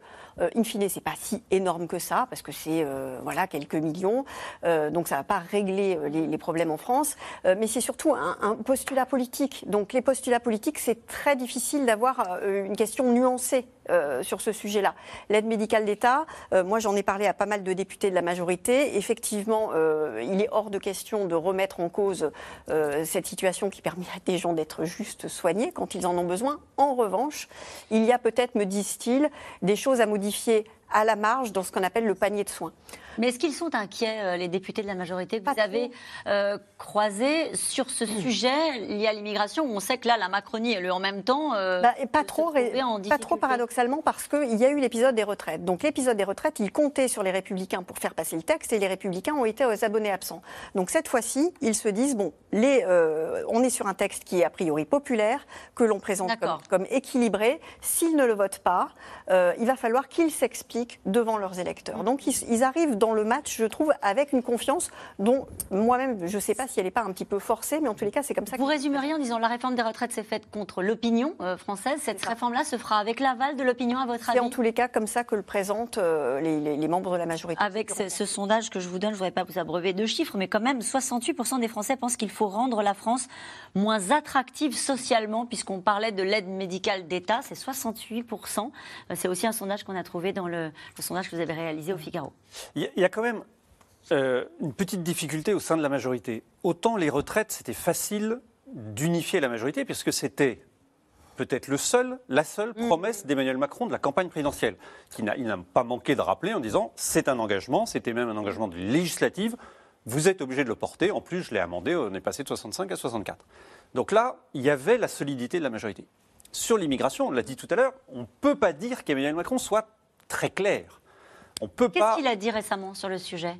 in fine, c'est pas si énorme que ça, parce que c'est voilà quelques millions. Donc ça va pas régler les, problèmes en France, mais c'est surtout un postulat politique. Donc les postulats politiques, c'est très difficile d'avoir euh, une question nuancée. Euh, sur ce sujet-là. L'aide médicale d'État, euh, moi j'en ai parlé à pas mal de députés de la majorité. Effectivement, euh, il est hors de question de remettre en cause cette situation qui permet à des gens d'être juste soignés quand ils en ont besoin. En revanche, il y a peut-être, me disent-ils, des choses à modifier à la marge dans ce qu'on appelle le panier de soins. Mais est-ce qu'ils sont inquiets, les députés de la majorité, que vous avez euh, croisés sur ce sujet lié à l'immigration où On sait que là, la Macronie et le en même temps. euh, Bah, et pas trop, trouvaient en pas trop difficulté. Paradoxalement parce qu'il y a eu l'épisode des retraites. Donc l'épisode des retraites, il comptait sur les républicains pour faire passer le texte et les républicains ont été aux abonnés absents. Donc cette fois-ci, ils se disent, bon, les, euh, on est sur un texte qui est a priori populaire, que l'on présente comme, équilibré. S'ils ne le votent pas, euh, il va falloir qu'ils s'expliquent devant leurs électeurs. Donc ils, ils arrivent dans le match, je trouve, avec une confiance dont moi-même, je ne sais pas si elle n'est pas un petit peu forcée, mais en tous les cas, c'est comme ça. Vous résumeriez en disant la réforme des retraites s'est faite contre l'opinion euh, française. Cette réforme-là se fera avec l'aval de l'opinion, à votre C'est avis en tous les cas comme ça que le présentent euh, les, les- les membres de la majorité. Avec ce, ce sondage que je vous donne, je ne voudrais pas vous abreuver de chiffres, mais quand même, 68% des Français pensent qu'il faut rendre la France moins attractive socialement, puisqu'on parlait de l'aide médicale d'État, c'est 68%. Euh, C'est aussi un sondage qu'on a trouvé dans le, le sondage que vous avez réalisé au Figaro. Il y a- il y a quand même euh, une petite difficulté au sein de la majorité. Autant les retraites, c'était facile d'unifier la majorité, puisque c'était peut-être le seul, la seule promesse d'Emmanuel Macron de la campagne présidentielle, qu'il il n'a pas manqué de rappeler en disant c'est un engagement, c'était même un engagement de législative, vous êtes obligé de le porter, en plus je l'ai amendé, on est passé de 65 à 64. Donc là, il y avait la solidité de la majorité. Sur l'immigration, on l'a dit tout à l'heure, on ne peut pas dire qu'Emmanuel Macron soit très clair. On peut Qu'est-ce pas... qu'il a dit récemment sur le sujet?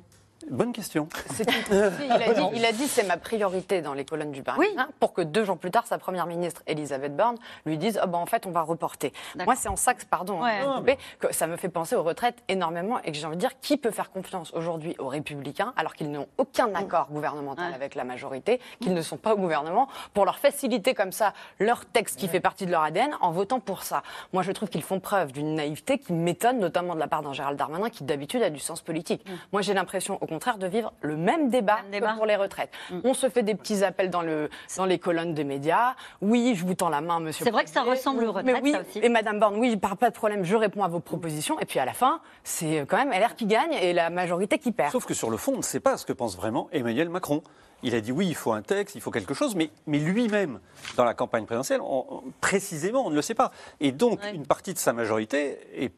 Bonne question. Il a dit, il a dit c'est ma priorité dans les colonnes du Parisien pour que deux jours plus tard, sa première ministre, Elisabeth Borne, lui dise oh ben, en fait, on va reporter. Moi, c'est en ça que, pardon, hein, Ouais. vous couper, que ça me fait penser aux retraites énormément et que j'ai envie de dire qui peut faire confiance aujourd'hui aux Républicains alors qu'ils n'ont aucun accord gouvernemental avec la majorité, qu'ils ne sont pas au gouvernement, pour leur faciliter comme ça leur texte qui fait partie de leur ADN en votant pour ça? Moi, je trouve qu'ils font preuve d'une naïveté qui m'étonne, notamment de la part d'un Gérald Darmanin qui d'habitude a du sens politique. Moi, j'ai l'impression, au contraire, de vivre le même débat, que pour les retraites. On se fait des petits appels dans, le, dans les colonnes des médias. Oui, je vous tends la main, monsieur. C'est vrai que ça ressemble aux retraites, Mais oui, ça aussi. et Madame Borne, oui, par pas de problème, je réponds à vos propositions. Et puis à la fin, c'est quand même LR qui gagne et la majorité qui perd. Sauf que sur le fond, on ne sait pas ce que pense vraiment Emmanuel Macron. Il a dit oui, il faut un texte, il faut quelque chose, mais, mais lui-même, dans la campagne présidentielle, on- on- précisément, on ne le sait pas. Et donc, une partie de sa majorité est-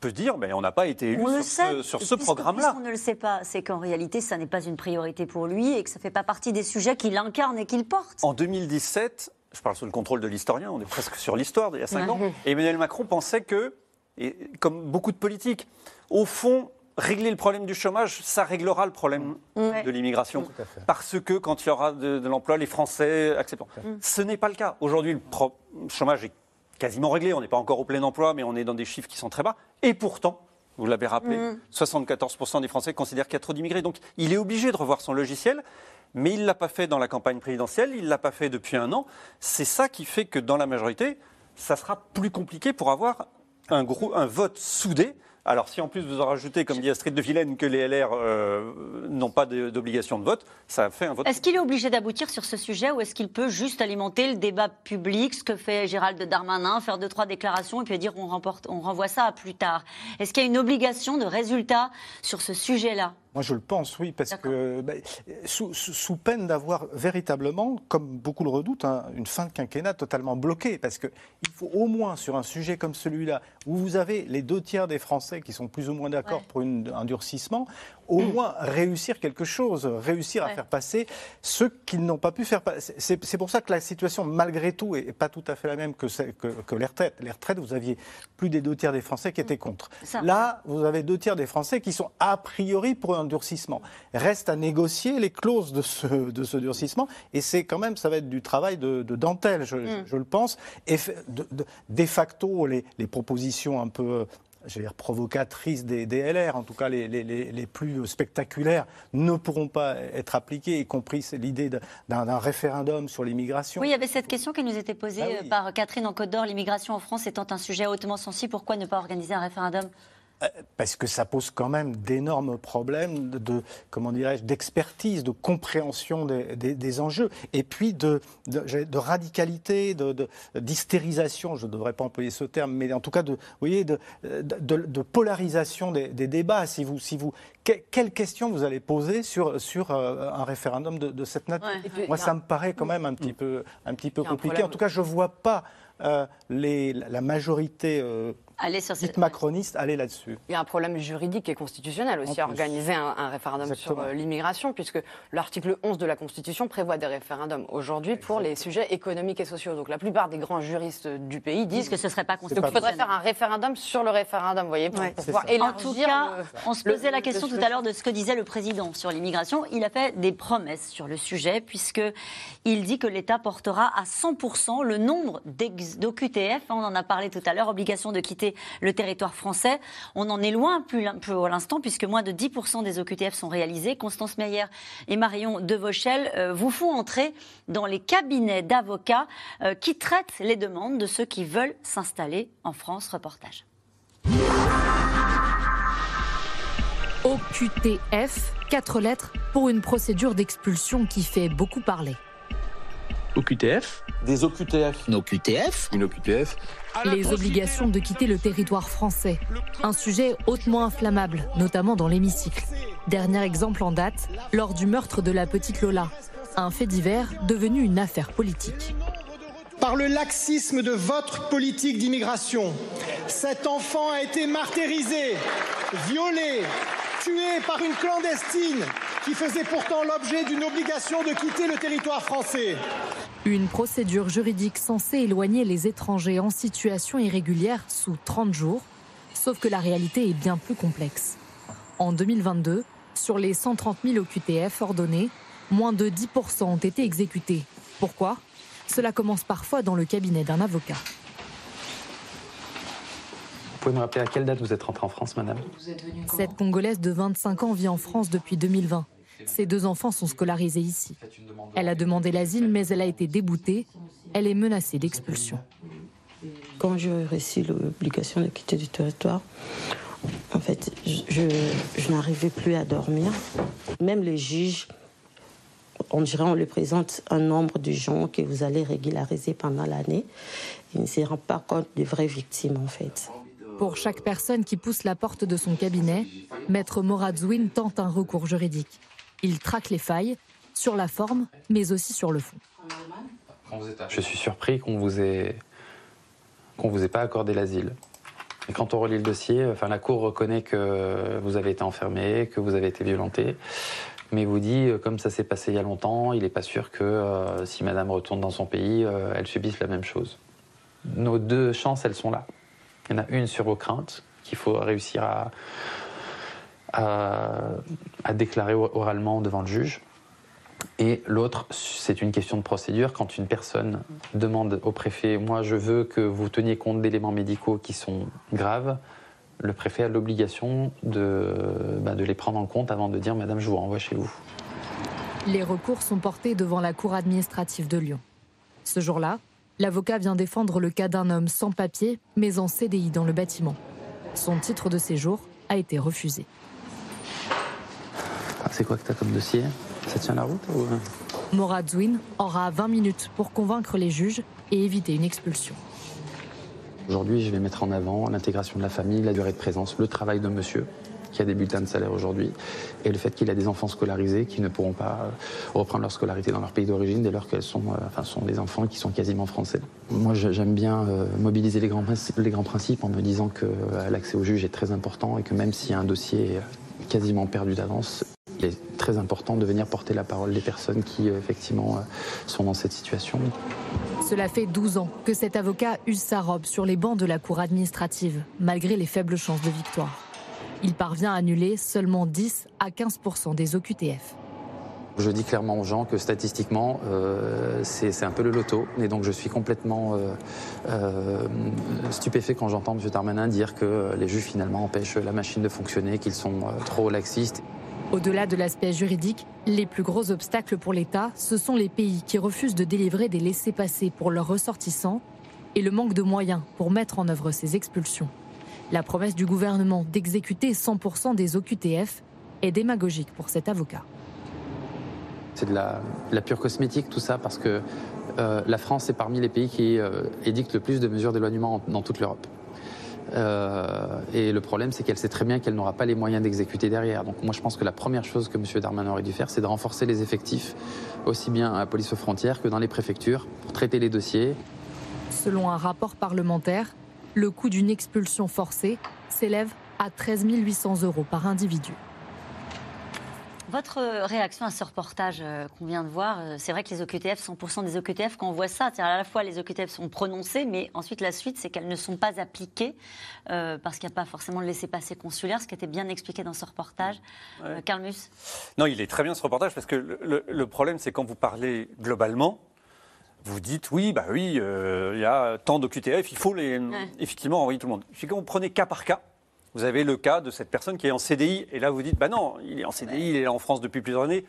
peut dire, ben, on n'a pas été élu On sur le ce, sur programme-là. puisqu'on ne le sait pas, c'est qu'en réalité, ça n'est pas une priorité pour lui et que ça ne fait pas partie des sujets qu'il incarne et qu'il porte. En 2017, je parle sous le contrôle de l'historien, on est presque sur l'histoire d'il y a cinq Ouais. ans, et Emmanuel Macron pensait que, et comme beaucoup de politiques, au fond, régler le problème du chômage, ça réglera le problème Ouais. de l'immigration. Parce que quand il y aura de, de l'emploi, les Français accepteront. Ce n'est pas le cas. Aujourd'hui, le chômage est quasiment réglé. On n'est pas encore au plein emploi, mais on est dans des chiffres qui sont très bas. Et pourtant, Vous l'avez rappelé, Mhm. 74% des Français considèrent qu'il y a trop d'immigrés. Donc il est obligé de revoir son logiciel. Mais il ne l'a pas fait dans la campagne présidentielle, il ne l'a pas fait depuis un an. C'est ça qui fait que dans la majorité, ça sera plus compliqué pour avoir un, gros, un vote soudé. Alors si en plus vous en rajoutez, comme dit Astrid de Vilaine, que les LR euh, n'ont pas d'obligation de vote, ça fait un vote. Est-ce qu'il est obligé d'aboutir sur ce sujet ou est-ce qu'il peut juste alimenter le débat public, ce que fait Gérald Darmanin, faire deux, trois déclarations et puis dire on, remporte, on renvoie ça à plus tard? Est-ce qu'il y a une obligation de résultat sur ce sujet-là? Moi, je le pense, oui, parce que ben, sous, sous- peine d'avoir véritablement, comme beaucoup le redoutent, hein, une fin de quinquennat totalement bloquée, parce qu'il faut au moins sur un sujet comme celui-là, où vous avez les deux tiers des Français qui sont plus ou moins d'accord pour une- un durcissement, au moins réussir quelque chose, réussir à Ouais. faire passer ceux qui n'ont pas pu faire passer. C'est pour ça que la situation, malgré tout, est pas tout à fait la même que, celle- que, que les retraites. Les retraites, vous aviez plus des deux tiers des Français qui étaient contre. Ça. Là, vous avez deux tiers des Français qui sont a priori pour un durcissement. Reste à négocier les clauses de ce, de ce durcissement, et c'est quand même, ça va être du travail de, de dentelle, je, je- je le pense. Et de, de- de facto, les, les propositions un peu je vais dire, provocatrices des, des LR, en tout cas les, les- plus spectaculaires, ne pourront pas être appliquées, y compris l'idée d'un référendum sur l'immigration. Oui, il y avait cette question qui nous était posée Ah oui. par Catherine en Côte d'Or. L'immigration en France étant un sujet hautement sensible, pourquoi ne pas organiser un référendum? Parce que ça pose quand même d'énormes problèmes de, comment dirais-je, d'expertise, de compréhension des, des- des enjeux, et puis de, de, j'ai- de radicalité, de, d'hystérisation, je ne devrais pas employer ce terme, mais en tout cas de, vous voyez, de, polarisation des, des débats. Si vous, si vous, que- quelle question vous allez poser sur, sur euh, un référendum de, cette nature? Ouais. Et puis, Moi, a ça me paraît quand même un petit peu, un petit peu compliqué. En tout cas, je ne vois pas euh, les, la majorité euh, Aller sur cette... macroniste aller là-dessus. Il y a un problème juridique et constitutionnel aussi à organiser un, un référendum Exactement. sur euh, l'immigration, puisque l'article 11 de la Constitution prévoit des référendums aujourd'hui pour les sujets économiques et sociaux. Donc la plupart des grands juristes du pays disent que ce serait pas donc il faudrait constitutionnel. faire un référendum sur le référendum, vous voyez, pour, Ouais, pour pouvoir. En tout cas, le- on se le- posait la question tout à l'heure de ce que disait le président sur l'immigration. Il a fait des promesses sur le sujet, puisque il dit que l'État portera à 100% le nombre d'OQTF. On en a parlé tout à l'heure, obligation de quitter le territoire français. On en est loin plus, pour l'instant, puisque moins de 10% des OQTF sont réalisés. Constance Meyer et Marion Devauchel euh, vous font entrer dans les cabinets d'avocats euh, qui traitent les demandes de ceux qui veulent s'installer en France. Reportage. OQTF, quatre lettres pour une procédure d'expulsion qui fait beaucoup parler. OQTF Des OQTF. Nos QTF. Une OQTF Les obligations de quitter le territoire français. Un sujet hautement inflammable, notamment dans l'hémicycle. Dernier exemple en date, lors du meurtre de la petite Lola. Un fait divers devenu une affaire politique. Par le laxisme de votre politique d'immigration, cet enfant a été martyrisé, violé, tué par une clandestine qui faisait pourtant l'objet d'une obligation de quitter le territoire français. Une procédure juridique censée éloigner les étrangers en situation irrégulière sous 30 jours, sauf que la réalité est bien plus complexe. En 2022, sur les 130 000 OQTF ordonnés, moins de 10% ont été exécutés. Pourquoi? Cela commence parfois dans le cabinet d'un avocat. Vous pouvez me rappeler à quelle date vous êtes rentrée en France, madame? Cette Congolaise de 25 ans vit en France depuis 2020. Ses deux enfants sont scolarisés ici. Elle a demandé l'asile, mais elle a été déboutée. Elle est menacée d'expulsion. Quand j'ai reçu l'obligation de quitter du territoire, en fait, je, je- je n'arrivais plus à dormir. Même les juges, on dirait on lui présente un nombre de gens que vous allez régulariser pendant l'année. Il ne se rend pas compte des vraies victimes, en fait. Pour chaque personne qui pousse la porte de son cabinet, Maître Moradouine tente un recours juridique. Il traque les failles, sur la forme, mais aussi sur le fond. Je suis surpris qu'on vous ait qu'on vous ait pas accordé l'asile. Et quand on relit le dossier, enfin la Cour reconnaît que vous avez été enfermé, que vous avez été violenté, mais vous dit euh, comme ça s'est passé il y a longtemps, il n'est pas sûr que euh, si Madame retourne dans son pays, euh, elle subisse la même chose. Nos deux chances, elles sont là. Il y en a une sur vos craintes qu'il faut réussir à, à, à déclarer oralement devant le juge. Et l'autre, c'est une question de procédure. Quand une personne demande au préfet, moi je veux que vous teniez compte d'éléments médicaux qui sont graves, le préfet a l'obligation de, bah, de les prendre en compte avant de dire Madame, je vous renvoie chez vous. Les recours sont portés devant la Cour administrative de Lyon. Ce jour-là, l'avocat vient défendre le cas d'un homme sans papier, mais en CDI dans le bâtiment. Son titre de séjour a été refusé. Ah, c'est quoi que tu as comme dossier? Ça tient la route ou... euh? Morad Zouine aura 20 minutes pour convaincre les juges et éviter une expulsion. Aujourd'hui, je vais mettre en avant l'intégration de la famille, la durée de présence, le travail de monsieur, qui a des bulletins de salaire aujourd'hui, et le fait qu'il a des enfants scolarisés qui ne pourront pas euh, reprendre leur scolarité dans leur pays d'origine dès lors qu'elles sont, euh, enfin, sont des enfants qui sont quasiment français. Moi, j'aime bien euh, mobiliser les grands, les grands principes en me disant que l'accès au juge est très important et que même a un dossier euh, quasiment perdu d'avance, est très important de venir porter la parole des personnes qui, euh, effectivement, euh, sont dans cette situation. Cela fait 12 ans que cet avocat use sa robe sur les bancs de la cour administrative, malgré les faibles chances de victoire. Il parvient à annuler seulement 10 à 15% des OQTF. Je dis clairement aux gens que statistiquement, euh, c'est c'est un peu le loto. Et donc je suis complètement euh, euh, stupéfait quand j'entends M. Darmanin dire que les juges finalement empêchent la machine de fonctionner, qu'ils sont trop laxistes. Au-delà de l'aspect juridique, les plus gros obstacles pour l'État, ce sont les pays qui refusent de délivrer des laissés-passer pour leurs ressortissants et le manque de moyens pour mettre en œuvre ces expulsions. La promesse du gouvernement d'exécuter 100% des OQTF est démagogique pour cet avocat. C'est de la, pure cosmétique tout ça parce que euh, la France est parmi les pays qui euh, édictent le plus de mesures d'éloignement en- dans toute l'Europe. Euh, et le problème, c'est qu'elle sait très bien qu'elle n'aura pas les moyens d'exécuter derrière. Donc moi, je pense que la première chose que M. Darmanin aurait dû faire, c'est de renforcer les effectifs, aussi bien à la police aux frontières que dans les préfectures, pour traiter les dossiers. Selon un rapport parlementaire, le coût d'une expulsion forcée s'élève à 13 800 euros par individu. Votre euh, réaction à ce reportage euh, qu'on vient de voir, euh, c'est vrai que les OQTF, 100% des OQTF, quand on voit ça, c'est-à-dire à la fois les OQTF sont prononcées, mais ensuite la suite, c'est qu'elles ne sont pas appliquées euh, parce qu'il n'y a pas forcément de laissez-passer consulaire, ce qui était bien expliqué dans ce reportage. Euh, Karl Mus Non, il est très bien ce reportage parce que le, le- le problème, c'est quand vous parlez globalement, vous dites oui, bah oui, euh, il y a tant d'OQTF, il faut les, effectivement envoyer tout le monde. Quand vous prenez cas par cas, vous avez le cas de cette personne qui est en CDI, et là vous dites bah non, il est en CDI, il est en France depuis plusieurs années.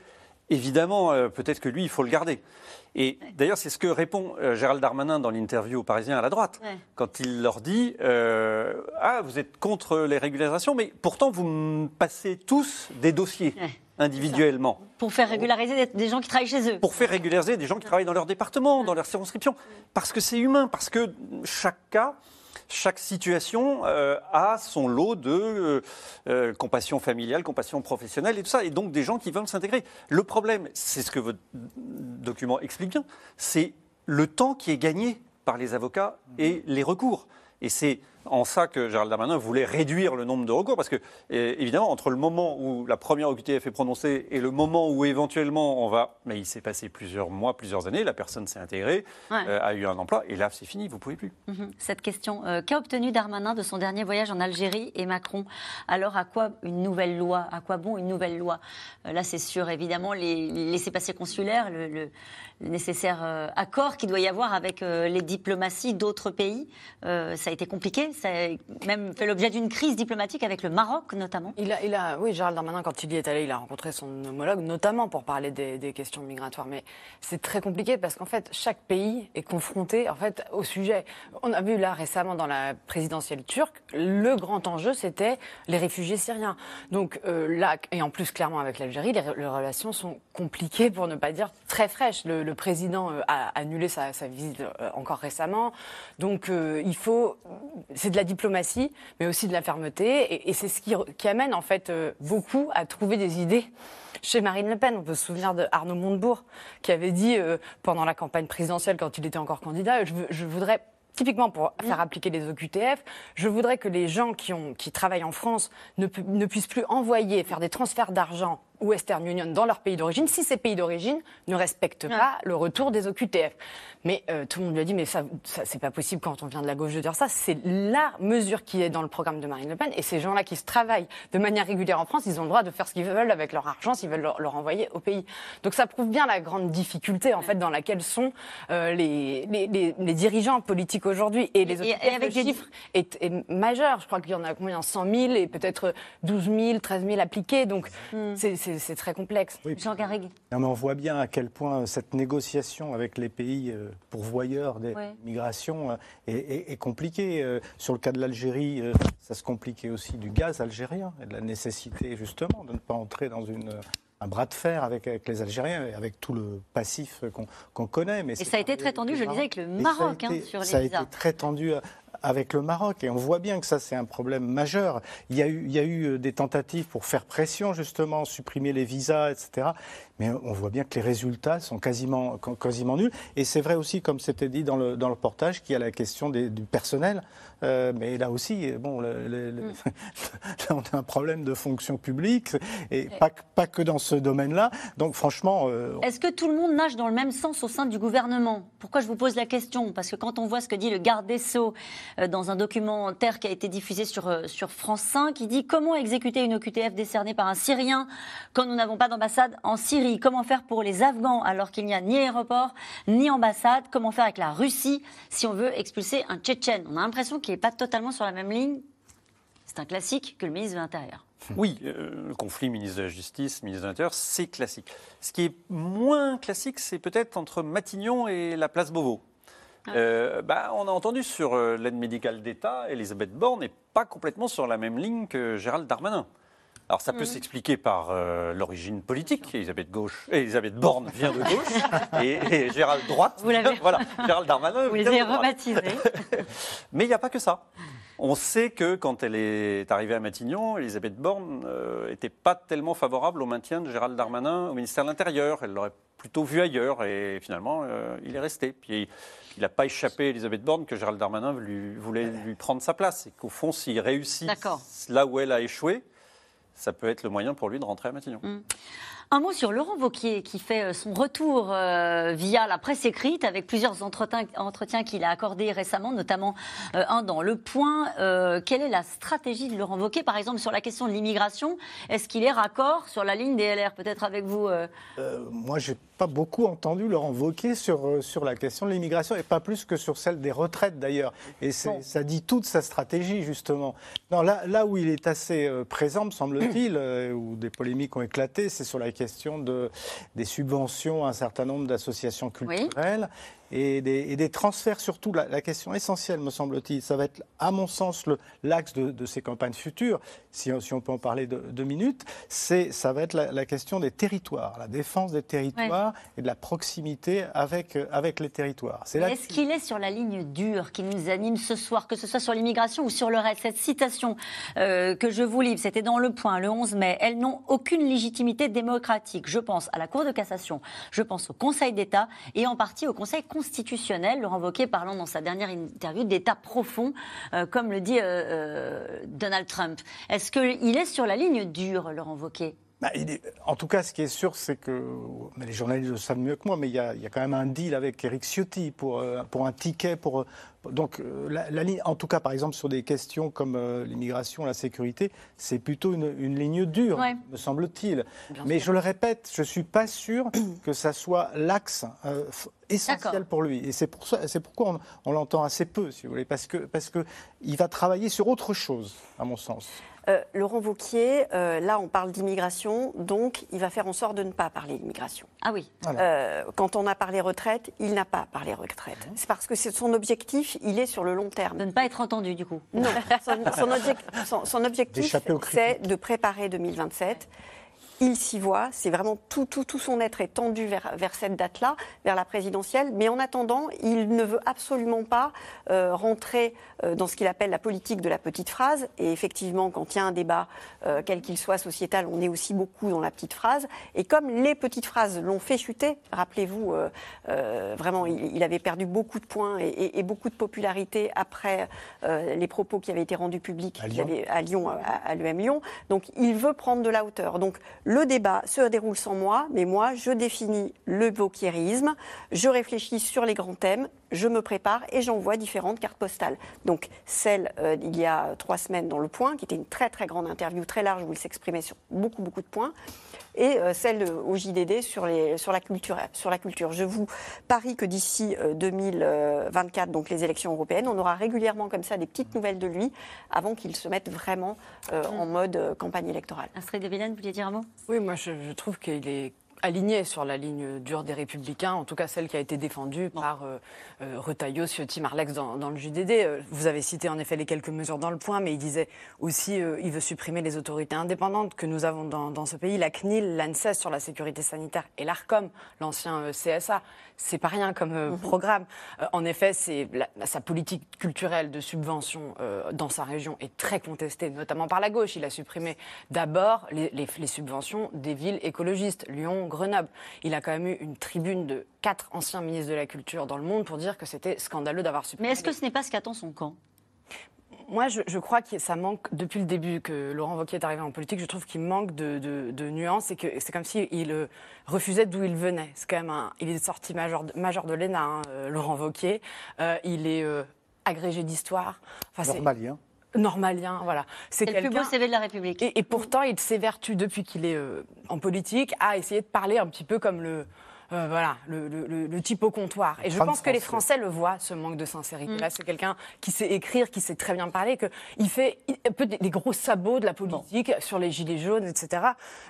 Évidemment, euh, peut-être que lui, il faut le garder. Et d'ailleurs, c'est ce que répond euh, Gérald Darmanin dans l'interview aux Parisiens à la droite, Ouais. quand il leur dit euh, Ah, vous êtes contre les régularisations, mais pourtant vous passez tous des dossiers individuellement Pour faire régulariser des gens qui travaillent chez eux. pour faire régulariser des gens qui travaillent dans leur département, dans leur circonscription. Parce que c'est humain, parce que chaque cas, chaque situation euh, a son lot de euh, euh, compassion familiale, compassion professionnelle et tout ça, et donc des gens qui veulent s'intégrer. Le problème, c'est ce que votre document explique bien, c'est le temps qui est gagné par les avocats et les recours. Et c'est en ça que Gérald Darmanin voulait réduire le nombre de recours, parce que, évidemment, entre le moment où la première OQTF est prononcée et le moment où éventuellement on va. Mais il s'est passé plusieurs mois, plusieurs années, la personne s'est intégrée, Ouais. euh, a eu un emploi, et là, c'est fini, vous ne pouvez plus. Mhm. Cette question, euh, qu'a obtenu Darmanin de son dernier voyage en Algérie et Macron? Alors à quoi une nouvelle loi? À quoi bon une nouvelle loi? Euh, Là, c'est sûr, évidemment, les, laissez-passer consulaires, le, le- le nécessaire accord qu'il doit y avoir avec les diplomaties d'autres pays. Ça a été compliqué, ça a même fait l'objet d'une crise diplomatique avec le Maroc, notamment. Il a, il a, oui, Gérald Darmanin, quand il y est allé, il a rencontré son homologue, notamment pour parler des, questions migratoires. Mais c'est très compliqué parce qu'en fait, chaque pays est confronté en fait, au sujet. On a vu là récemment dans la présidentielle turque, le grand enjeu, c'était les réfugiés syriens. Donc euh, là, et en plus, clairement, avec l'Algérie, les, relations sont compliquées, pour ne pas dire très fraîches. Le, président euh, a annulé sa, visite euh, encore récemment. Donc il faut. C'est de la diplomatie, mais aussi de la fermeté. Et, c'est ce qui, amène en fait euh, beaucoup à trouver des idées. Chez Marine Le Pen, on peut se souvenir de Arnaud Montebourg, qui avait dit euh, pendant la campagne présidentielle, quand il était encore candidat, je, voudrais Typiquement, pour faire appliquer les OQTF, je voudrais que les gens qui, travaillent en France ne puissent plus envoyer, faire des transferts d'argent ou Western Union dans leur pays d'origine si ces pays d'origine ne respectent pas le retour des OQTF. Mais euh, tout le monde lui a dit, mais ça, ça c'est pas possible quand on vient de la gauche de dire ça. C'est la mesure qui est dans le programme de Marine Le Pen. Et ces gens-là qui se travaillent de manière régulière en France, ils ont le droit de faire ce qu'ils veulent avec leur argent s'ils veulent leur, leur envoyer au pays. Donc ça prouve bien la grande difficulté en fait dans laquelle sont euh, les, les, les, les dirigeants politiques aujourd'hui. Et les Et- et OQTF, avec le des- chiffre est, est majeur. Je crois qu'il y en a combien? 100 000 et peut-être 12 000, 13 000 appliqués. Donc c'est- c'est c'est très complexe. Jean Garrigue. Non, mais on voit bien à quel point cette négociation avec les pays euh, pourvoyeurs des Ouais. migrations euh, est, est- est compliquée. Euh, Sur le cas de l'Algérie, euh, ça se compliquait aussi du gaz algérien et de la nécessité justement de ne pas entrer dans une, euh, un bras de fer avec, avec les Algériens et avec tout le passif qu'on connaît. Mais Et c'est ça a été très tendu, je le disais, avec le Maroc hein, sur les Ça a visas. été très tendu euh, avec le Maroc et on voit bien que ça c'est un problème majeur. Il y a eu, il y a eu euh, des tentatives pour faire pression justement, supprimer les visas, etc. Mais on voit bien que les résultats sont quasiment, quasiment nuls. Et c'est vrai aussi, comme c'était dit dans le, dans le reportage, qu'il y a la question des- du personnel. Euh, mais là aussi, bon, le- le- le- là, on a un problème de fonction publique et pas, que- pas que dans ce domaine-là. Donc franchement, euh, Est-ce que tout le monde nage dans le même sens au sein du gouvernement? Pourquoi je vous pose la question? Parce que quand on voit ce que dit le garde des Sceaux dans un documentaire qui a été diffusé sur, euh, sur France 5, il dit comment exécuter une OQTF décernée par un Syrien quand nous n'avons pas d'ambassade en Syrie Comment faire pour les Afghans alors qu'il n'y a ni aéroport ni ambassade? Comment faire avec la Russie si on veut expulser un Tchétchène? On a l'impression qu'il n'est pas totalement sur la même ligne. C'est un classique que le ministre de l'Intérieur. Oui, euh, le conflit ministre de la Justice, ministre de l'Intérieur, c'est classique. Ce qui est moins classique, c'est peut-être entre Matignon et la place Beauvau. Euh, bah, on a entendu sur euh, l'aide médicale d'État, Elisabeth Borne n'est pas complètement sur la même ligne que Gérald Darmanin. Alors ça peut Mhm. s'expliquer par euh, l'origine politique. Elisabeth, gauche, Elisabeth Borne vient de gauche et, et Gérald droite. Vous l'avez- voilà, Gérald Darmanin. Vous les rebaptisés. Mais il n'y a pas que ça. On sait que quand elle est arrivée à Matignon, Elisabeth Borne n'était pas tellement favorable au maintien de Gérald Darmanin au ministère de l'Intérieur. Elle l'aurait plutôt vu ailleurs et finalement, euh, il est resté. Puis il n'a pas échappé à Elisabeth Borne que Gérald Darmanin lui- voulait lui prendre sa place. Et qu'au fond, s'il réussit là où elle a échoué, ça peut être le moyen pour lui de rentrer à Matignon. Un mot sur Laurent Wauquiez qui fait euh, son retour euh, via la presse écrite avec plusieurs entretiens, entretiens qu'il a accordés récemment, notamment euh, un dans Le Point. Euh, quelle est la stratégie de Laurent Wauquiez, par exemple, sur la question de l'immigration? Est-ce qu'il est raccord sur la ligne des LR Peut-être avec vous moi, j'ai pas beaucoup entendu Laurent Wauquiez sur, sur la question de l'immigration, et pas plus que sur celle des retraites d'ailleurs. Et ça dit toute sa stratégie, justement. Non, là, là où il est assez présent, me semble-t-il, où des polémiques ont éclaté, c'est sur la question de, des subventions à un certain nombre d'associations culturelles. Et des, et des transferts, surtout, la, la question essentielle, me semble-t-il, ça va être, à mon sens, l'axe de, de ces campagnes futures, si, on- si on peut en parler de- deux minutes, c'est, ça va être la, la question des territoires, la défense des territoires et de la proximité avec, avec les territoires. Là Est-ce qu'il est sur la ligne dure qui nous anime ce soir, que ce soit sur l'immigration ou sur le reste? Cette citation euh, que je vous livre, c'était dans Le Point, le 11 mai. Elles n'ont aucune légitimité démocratique. Je pense à la Cour de cassation, je pense au Conseil d'État et en partie au Conseil constitutionnel. Laurent Wauquiez parlant dans sa dernière interview d'État profond, euh, comme le dit euh, euh, Donald Trump. Est-ce qu'il est sur la ligne dure, Laurent Wauquiez? Bah, il est- en tout cas, ce qui est sûr, c'est que, mais les journalistes le savent mieux que moi, mais il y a, il y a quand même un deal avec Eric Ciotti pour, euh, pour un ticket. Pour, euh, donc, euh, la, la ligne, en tout cas, par exemple, sur des questions comme euh, l'immigration, la sécurité, c'est plutôt une, une ligne dure, Ouais. me semble-t-il. Mais je le répète, je ne suis pas sûr que ça soit l'axe euh, essentiel pour lui. Et c'est pour c'est pourquoi on, on l'entend assez peu, si vous voulez, parce que parce que il va travailler sur autre chose, à mon sens. Euh, Laurent Wauquiez, euh, là on parle d'immigration, donc il va faire en sorte de ne pas parler d'immigration. Ah oui. Euh, quand on a parlé retraite, il n'a pas parlé retraite. C'est parce que c'est son objectif, il est sur le long terme. De ne pas être entendu, du coup. Non, son, son objec- son- son objectif, c'est de préparer 2027. Il s'y voit, c'est vraiment tout, tout, tout son être est tendu vers, vers cette date-là, vers la présidentielle. Mais en attendant, il ne veut absolument pas euh, rentrer euh, dans ce qu'il appelle la politique de la petite phrase. Et effectivement, quand il y a un débat, euh, quel qu'il soit sociétal, on est aussi beaucoup dans la petite phrase. Et comme les petites phrases l'ont fait chuter, rappelez-vous, vraiment, il, il avait perdu beaucoup de points et, et- et beaucoup de popularité après les propos qui avaient été rendus publics À Lyon. avait- à Lyon, l'EM Lyon. Donc il veut prendre de la hauteur. Donc Le débat se déroule sans moi, mais moi, je définis le wokierisme, je réfléchis sur les grands thèmes, je me prépare et j'envoie différentes cartes postales. Donc, celle euh, il y a trois semaines dans Le Point, qui était une très très grande interview, très large, où il s'exprimait sur beaucoup beaucoup de points, et euh, celle euh, au JDD sur, les, sur, la culture, sur la culture. Je vous parie que d'ici 2024, donc les élections européennes, on aura régulièrement comme ça des petites nouvelles de lui avant qu'il se mette vraiment en mode campagne électorale. Astrid de Villene, vous vouliez dire un mot? Oui, moi je, je trouve qu'il est aligné sur la ligne dure des Républicains, en tout cas celle qui a été défendue par euh, euh, Retailleau, Ciotti, Marlex dans, dans, le JDD. Euh, vous avez cité en effet les quelques mesures dans le point, mais il disait aussi euh, il veut supprimer les autorités indépendantes que nous avons dans, dans ce pays, la CNIL, l'ANSES sur la sécurité sanitaire et l'ARCOM, l'ancien euh, CSA. C'est pas rien comme euh, programme. en effet, c'est sa politique culturelle de subvention dans sa région est très contestée, notamment par la gauche. Il a supprimé d'abord les, les, les subventions des villes écologistes, Lyon, Grenoble. Il a quand même eu une tribune de quatre anciens ministres de la Culture dans le monde pour dire que c'était scandaleux d'avoir supprimé. Mais est-ce que ce n'est pas ce qu'attend son camp? Moi, je, je, crois que ça manque, depuis le début que Laurent Wauquiez est arrivé en politique, je trouve qu'il manque de, de, de, nuances et que c'est comme s'il il euh, refusait d'où il venait. C'est quand même un, il est sorti major, major de l'ENA, hein, euh, Laurent Wauquiez. Euh, il est euh, agrégé d'histoire. Enfin, Normalien normalien, voilà. C'est le plus beau CV de la République. Et, et pourtant, il s'évertue depuis qu'il est euh, en politique à essayer de parler un petit peu comme le, euh, voilà, le, le, le, type au comptoir. Et je pense que les Français le voient, ce manque de sincérité. Mm. Là, c'est quelqu'un qui sait écrire, qui sait très bien parler, qu'il fait un peu des, des, gros sabots de la politique bon. sur les gilets jaunes, etc.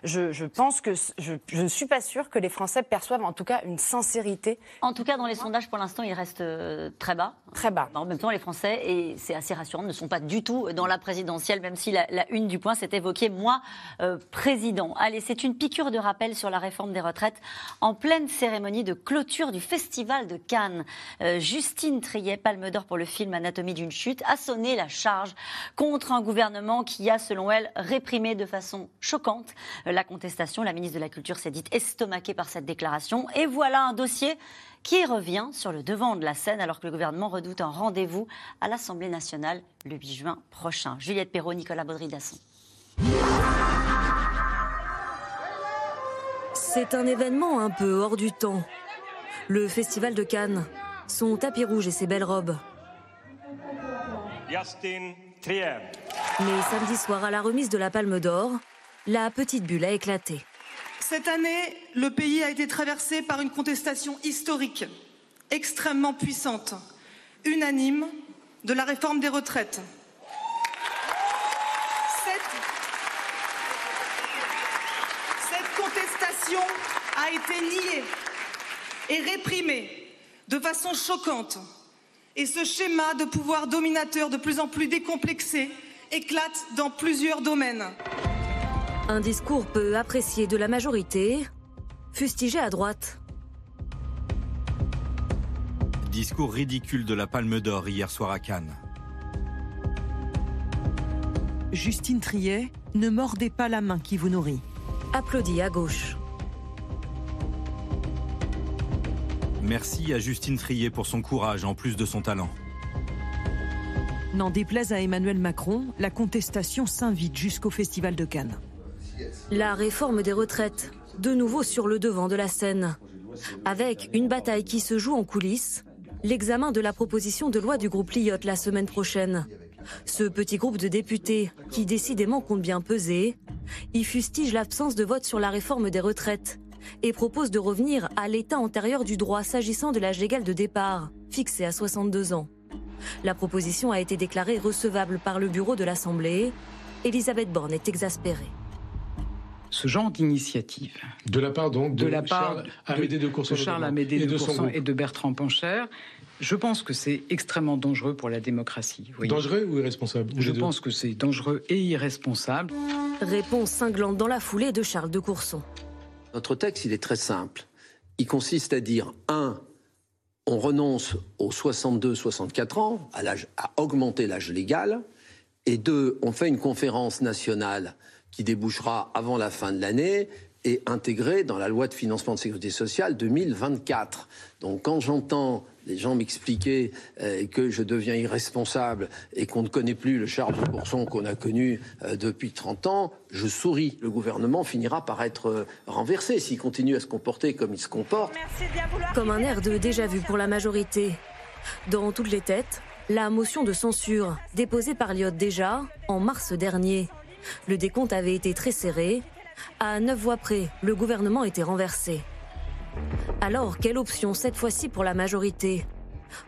Je, je pense que je ne suis pas sûre que les Français perçoivent en tout cas une sincérité. En tout cas, dans les sondages, pour l'instant, il reste euh, très bas. Très bas. En même temps, les Français, et c'est assez rassurant, ne sont pas du tout dans la présidentielle, même si la, la une du point s'est évoquée, moi, euh, président. Allez, c'est une piqûre de rappel sur la réforme des retraites en pleine cérémonie de clôture du Festival de Cannes. Euh, Justine Triet, Palme d'Or pour le film Anatomie d'une chute, a sonné la charge contre un gouvernement qui a, selon elle, réprimé de façon choquante la contestation. La ministre de la Culture s'est dite estomaquée par cette déclaration. Et voilà un dossier qui revient sur le devant de la scène alors que le gouvernement redoute un rendez-vous à l'Assemblée nationale le 8 juin prochain. Juliette Perrault, Nicolas Baudry-Dasson. C'est un événement un peu hors du temps. Le Festival de Cannes, son tapis rouge et ses belles robes. Justin Trier. Mais samedi soir, à la remise de la Palme d'Or, la petite bulle a éclaté. Cette année, le pays a été traversé par une contestation historique, extrêmement puissante, unanime, de la réforme des retraites. contestation a été niée et réprimée de façon choquante. Et ce schéma de pouvoir dominateur de plus en plus décomplexé éclate dans plusieurs domaines. Un discours peu apprécié de la majorité, fustigé à droite. Discours ridicule de la Palme d'Or hier soir à Cannes. Justine Triet, ne mordez pas la main qui vous nourrit applaudit à gauche. Merci à Justine Trier pour son courage en plus de son talent. N'en déplaise à Emmanuel Macron, la contestation s'invite jusqu'au Festival de Cannes. La réforme des retraites, de nouveau sur le devant de la scène. Avec une bataille qui se joue en coulisses, l'examen de la proposition de loi du groupe Lyotte la semaine prochaine. Ce petit groupe de députés, qui décidément compte bien peser, y fustige l'absence de vote sur la réforme des retraites et propose de revenir à l'état antérieur du droit s'agissant de l'âge légal de départ, fixé à 62 ans. La proposition a été déclarée recevable par le bureau de l'Assemblée. Elisabeth Borne est exaspérée. Ce genre d'initiative. De la part donc de, de la part Charles Amédée de Courson, de Charles Amédée de, de Courson et de Bertrand Pancher. Je pense que c'est extrêmement dangereux pour la démocratie. Oui. Dangereux ou irresponsable Je pense que c'est dangereux et irresponsable. Réponse cinglante dans la foulée de Charles de Courson. Notre texte, il est très simple. Il consiste à dire, un, on renonce aux 62-64 ans, à, à augmenter l'âge légal, et deux, on fait une conférence nationale qui débouchera avant la fin de l'année, est intégré dans la loi de financement de sécurité sociale 2024. Donc quand j'entends les gens m'expliquer euh, que je deviens irresponsable et qu'on ne connaît plus le Charles de Courson qu'on a connu euh, depuis 30 ans, je souris. Le gouvernement finira par être euh, renversé s'il continue à se comporter comme il se comporte. Comme un air de déjà-vu pour la majorité. Dans toutes les têtes, la motion de censure, déposée par Lyot déjà en mars dernier. Le décompte avait été très serré. À neuf voix près, le gouvernement était renversé. Alors, quelle option cette fois-ci pour la majorité?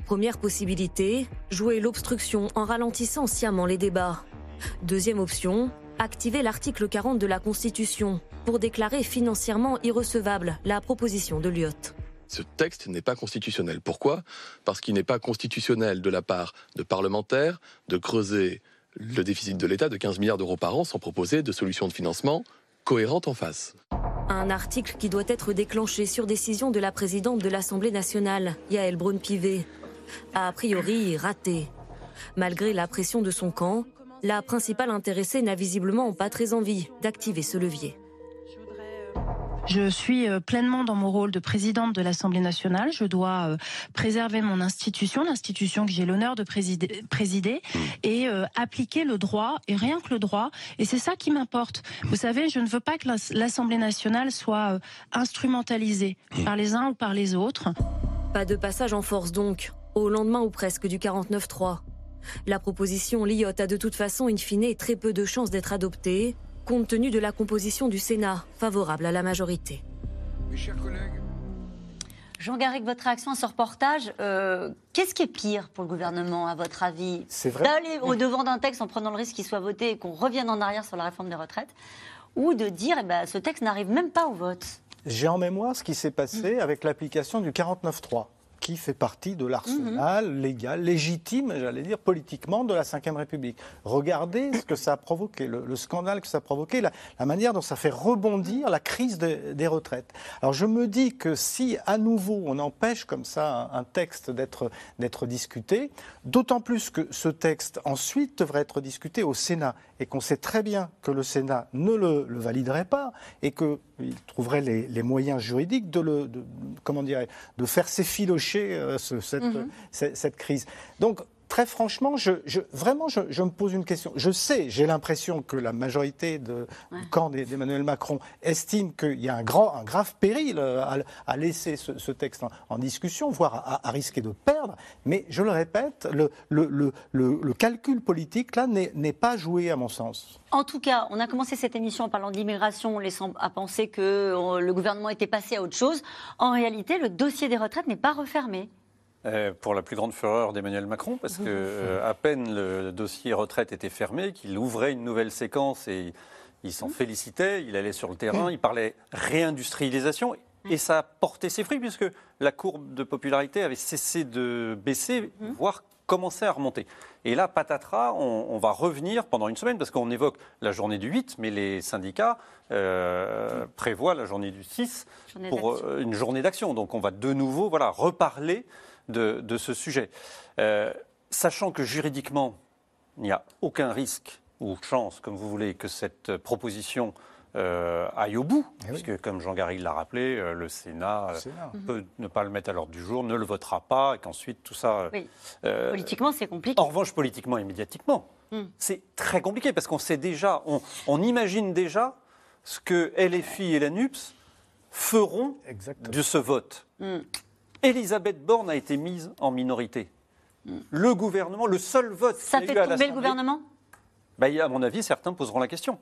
Première possibilité, jouer l'obstruction en ralentissant sciemment les débats. Deuxième option, activer l'article 40 de la Constitution pour déclarer financièrement irrecevable la proposition de Lyot. Ce texte n'est pas constitutionnel. Pourquoi? Parce qu'il n'est pas constitutionnel de la part de parlementaires de creuser le déficit de l'État de 15 milliards d'euros par an sans proposer de solution de financement cohérente en face. Un article qui doit être déclenché sur décision de la présidente de l'Assemblée nationale, Yael Braun-Pivet. A priori raté. Malgré la pression de son camp, la principale intéressée n'a visiblement pas très envie d'activer ce levier. Je suis euh, pleinement dans mon rôle de présidente de l'Assemblée nationale. Je dois euh, préserver mon institution, l'institution que j'ai l'honneur de présider, présider et euh, appliquer le droit, et rien que le droit. Et c'est ça qui m'importe. Vous savez, je ne veux pas que l'As- l'Assemblée nationale soit instrumentalisée par les uns ou par les autres. Pas de passage en force donc, au lendemain ou presque du 49-3. La proposition Lyot a de toute façon in fine très peu de chances d'être adoptée, compte tenu de la composition du Sénat, favorable à la majorité. Mes chers collègues, Jean Garrigue, votre réaction à ce reportage, euh, qu'est-ce qui est pire pour le gouvernement, à votre avis? C'est vrai. D'aller au devant d'un texte en prenant le risque qu'il soit voté et qu'on revienne en arrière sur la réforme des retraites? Ou de dire, eh ben, ce texte n'arrive même pas au vote? J'ai en mémoire ce qui s'est passé avec l'application du 49.3 qui fait partie de l'arsenal légal, légitime, j'allais dire, politiquement de la Ve République. Regardez ce que ça a provoqué, le, le scandale que ça a provoqué, la, la manière dont ça fait rebondir la crise de- des retraites. Alors je me dis que si à nouveau on empêche comme ça un, un texte d'être discuté, d'autant plus que ce texte ensuite devrait être discuté au Sénat et qu'on sait très bien que le Sénat ne le, le validerait pas et qu'il trouverait les, les moyens juridiques de le, de, comment dirais, de faire s'effilocher euh, ce- cette, Mhm. cette, cette crise. Donc, très franchement, je, je- vraiment, je, je me pose une question. Je sais, j'ai l'impression que la majorité de, du camp d'E- d'Emmanuel Macron estime qu'il y a un, grand, un grave péril euh, à, à laisser ce, ce texte en, en discussion, voire à, à risquer de perdre. Mais je le répète, le, le, le, le- calcul politique, là, n'est pas joué, à mon sens. En tout cas, on a commencé cette émission en parlant d'immigration, laissant à penser que euh, le gouvernement était passé à autre chose. En réalité, le dossier des retraites n'est pas refermé. Euh, pour la plus grande fureur d'Emmanuel Macron, parce que euh, à peine le dossier retraite était fermé, qu'il ouvrait une nouvelle séquence et il s'en félicitait, il allait sur le terrain, il parlait réindustrialisation, et ça a porté ses fruits, puisque la courbe de popularité avait cessé de baisser, voire commençait à remonter. Et là, patatras, on, on va revenir pendant une semaine, parce qu'on évoque la journée du 8, mais les syndicats euh, prévoient la journée du 6 Journée pour euh, une journée d'action. Donc on va de nouveau voilà, reparler de, de ce sujet. Euh, sachant que juridiquement, il n'y a aucun risque ou chance, comme vous voulez, que cette proposition euh, aille au bout, puisque comme Jean Garrigue l'a rappelé, euh, le Sénat, Sénat. peut ne pas le mettre à l'ordre du jour, ne le votera pas, et qu'ensuite tout ça... euh, Oui. Politiquement, c'est compliqué. en revanche, politiquement et médiatiquement, Hmm. c'est très compliqué parce qu'on sait déjà, on, on imagine déjà ce que LFI et la NUPS feront de ce vote. Hmm. Elisabeth Borne a été mise en minorité. Le gouvernement, le seul vote. Ça fait tomber le gouvernement? Bah, À mon avis, certains poseront la question.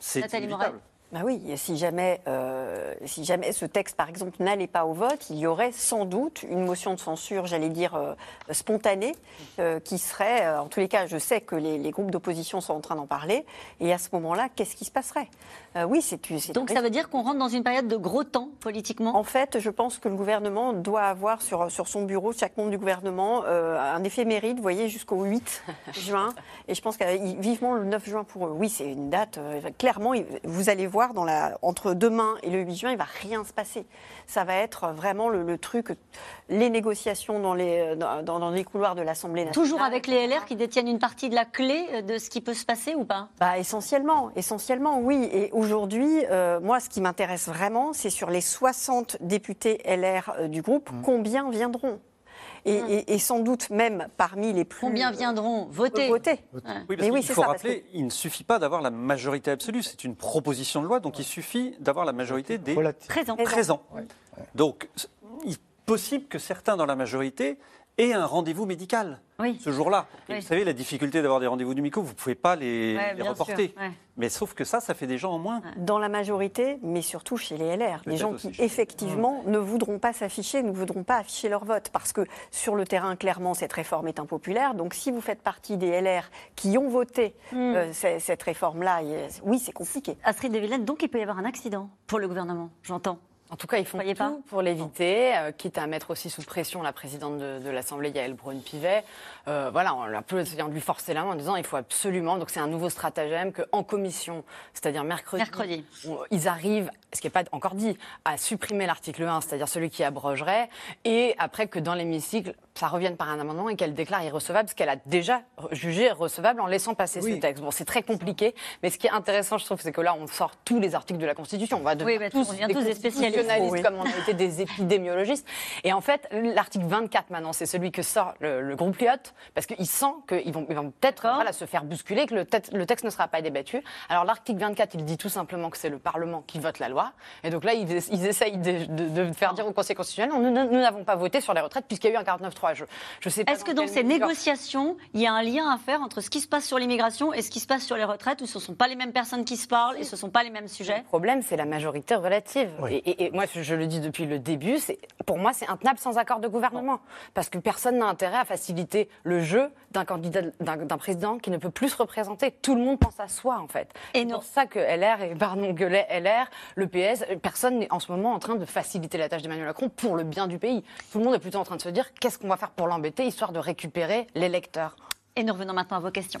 C'est Nathalie inévitable. Morel. Bah oui, et si jamais, euh, si jamais ce texte, par exemple, n'allait pas au vote, il y aurait sans doute une motion de censure, j'allais dire, euh, spontanée, euh, qui serait, euh, en tous les cas, je sais que les, les groupes d'opposition sont en train d'en parler, et à ce moment-là, qu'est-ce qui se passerait? Euh, Oui, c'est Donc ça veut dire qu'on rentre dans une période de gros temps politiquement? En fait, je pense que le gouvernement doit avoir sur, sur son bureau, chaque membre du gouvernement, euh, un éphéméride, vous voyez, jusqu'au 8 juin. Et je pense que vivement le 9 juin pour eux. Oui, c'est une date, euh, clairement, vous allez voir voir, dans la, entre demain et le 8 juin, il va rien se passer. Ça va être vraiment le, le truc, les négociations dans les, dans, dans les couloirs de l'Assemblée nationale. Toujours avec les LR qui détiennent une partie de la clé de ce qui peut se passer ou pas? Bah, Essentiellement, essentiellement, oui. Et aujourd'hui, euh, moi, ce qui m'intéresse vraiment, c'est sur les 60 députés LR euh, du groupe, Mmh. combien viendront? Et, et- et sans doute même parmi les plus... Combien viendront? Voter voter. Oui, Mais parce oui, qu'il c'est faut ça, parce rappeler, il ne suffit pas d'avoir la majorité absolue. C'est une proposition de loi, donc il suffit d'avoir la majorité des Présents. présents. Donc, il est possible que certains dans la majorité aient un rendez-vous médical ce jour-là. Et Oui. Vous savez, la difficulté d'avoir des rendez-vous médicaux, vous ne pouvez pas les, Ouais, les reporter. sûr, ouais. Mais sauf que ça, ça fait des gens en moins. Dans la majorité, mais surtout chez les LR, des Peut-être gens qui effectivement Mmh. ne voudront pas s'afficher, ne voudront pas afficher leur vote, parce que sur le terrain, clairement, cette réforme est impopulaire. Donc si vous faites partie des LR qui ont voté euh, c- cette réforme-là, oui, c'est compliqué. Astrid de Villene, donc il peut y avoir un accident pour le gouvernement, j'entends. En tout cas, ils font tout pas pour l'éviter, euh, quitte à mettre aussi sous pression la présidente de, de l'Assemblée, Yael Braun-Pivet. Euh, voilà, on a un peu essayé de lui forcer la main en disant il faut absolument, donc c'est un nouveau stratagème, qu'en commission, c'est-à-dire mercredi, Mercredi. ils arrivent, ce qui n'est pas encore dit, à supprimer l'article 1, c'est-à-dire celui qui abrogerait, et après que dans l'hémicycle, ça revienne par un amendement et qu'elle déclare irrecevable ce qu'elle a déjà jugé recevable en laissant passer ce texte. Bon, c'est très compliqué, mais ce qui est intéressant, je trouve, c'est que là, on sort tous les articles de la Constitution. On va devenir bah, tous, on devient tous des spécialistes. Oui. comme on a été des épidémiologistes. Et en fait, l'article 24 maintenant, c'est celui que sort le, le groupe Lyotte, parce qu'il sent qu'ils vont, ils vont peut-être voilà, se faire bousculer, que le, te- le texte ne sera pas débattu. Alors l'article 24, il dit tout simplement que c'est le Parlement qui vote la loi. Et donc là, ils, ils essayent de, de- de faire dire au Conseil constitutionnel, nous n'avons pas voté sur les retraites puisqu'il y a eu un 49.3. Je, je sais pas Est-ce que dans ces mesure- négociations, il y a un lien à faire entre ce qui se passe sur l'immigration et ce qui se passe sur les retraites, où ce ne sont pas les mêmes personnes qui se parlent et ce ne sont pas les mêmes sujets? Le problème, c'est la majorité relative. Et, et- et moi, je, je le dis depuis le début, c'est- pour moi, c'est intenable sans accord de gouvernement. Parce que personne n'a intérêt à faciliter le jeu d'un candidat, d'un président qui ne peut plus se représenter. Tout le monde pense à soi, en fait. Et c'est pour ça que LR, et pardon, gueulet LR, le PS, personne n'est en ce moment en train de faciliter la tâche d'Emmanuel Macron pour le bien du pays. Tout le monde est plutôt en train de se dire qu'est-ce qu'on va faire pour l'embêter, histoire de récupérer l'électeur? Et nous revenons maintenant à vos questions.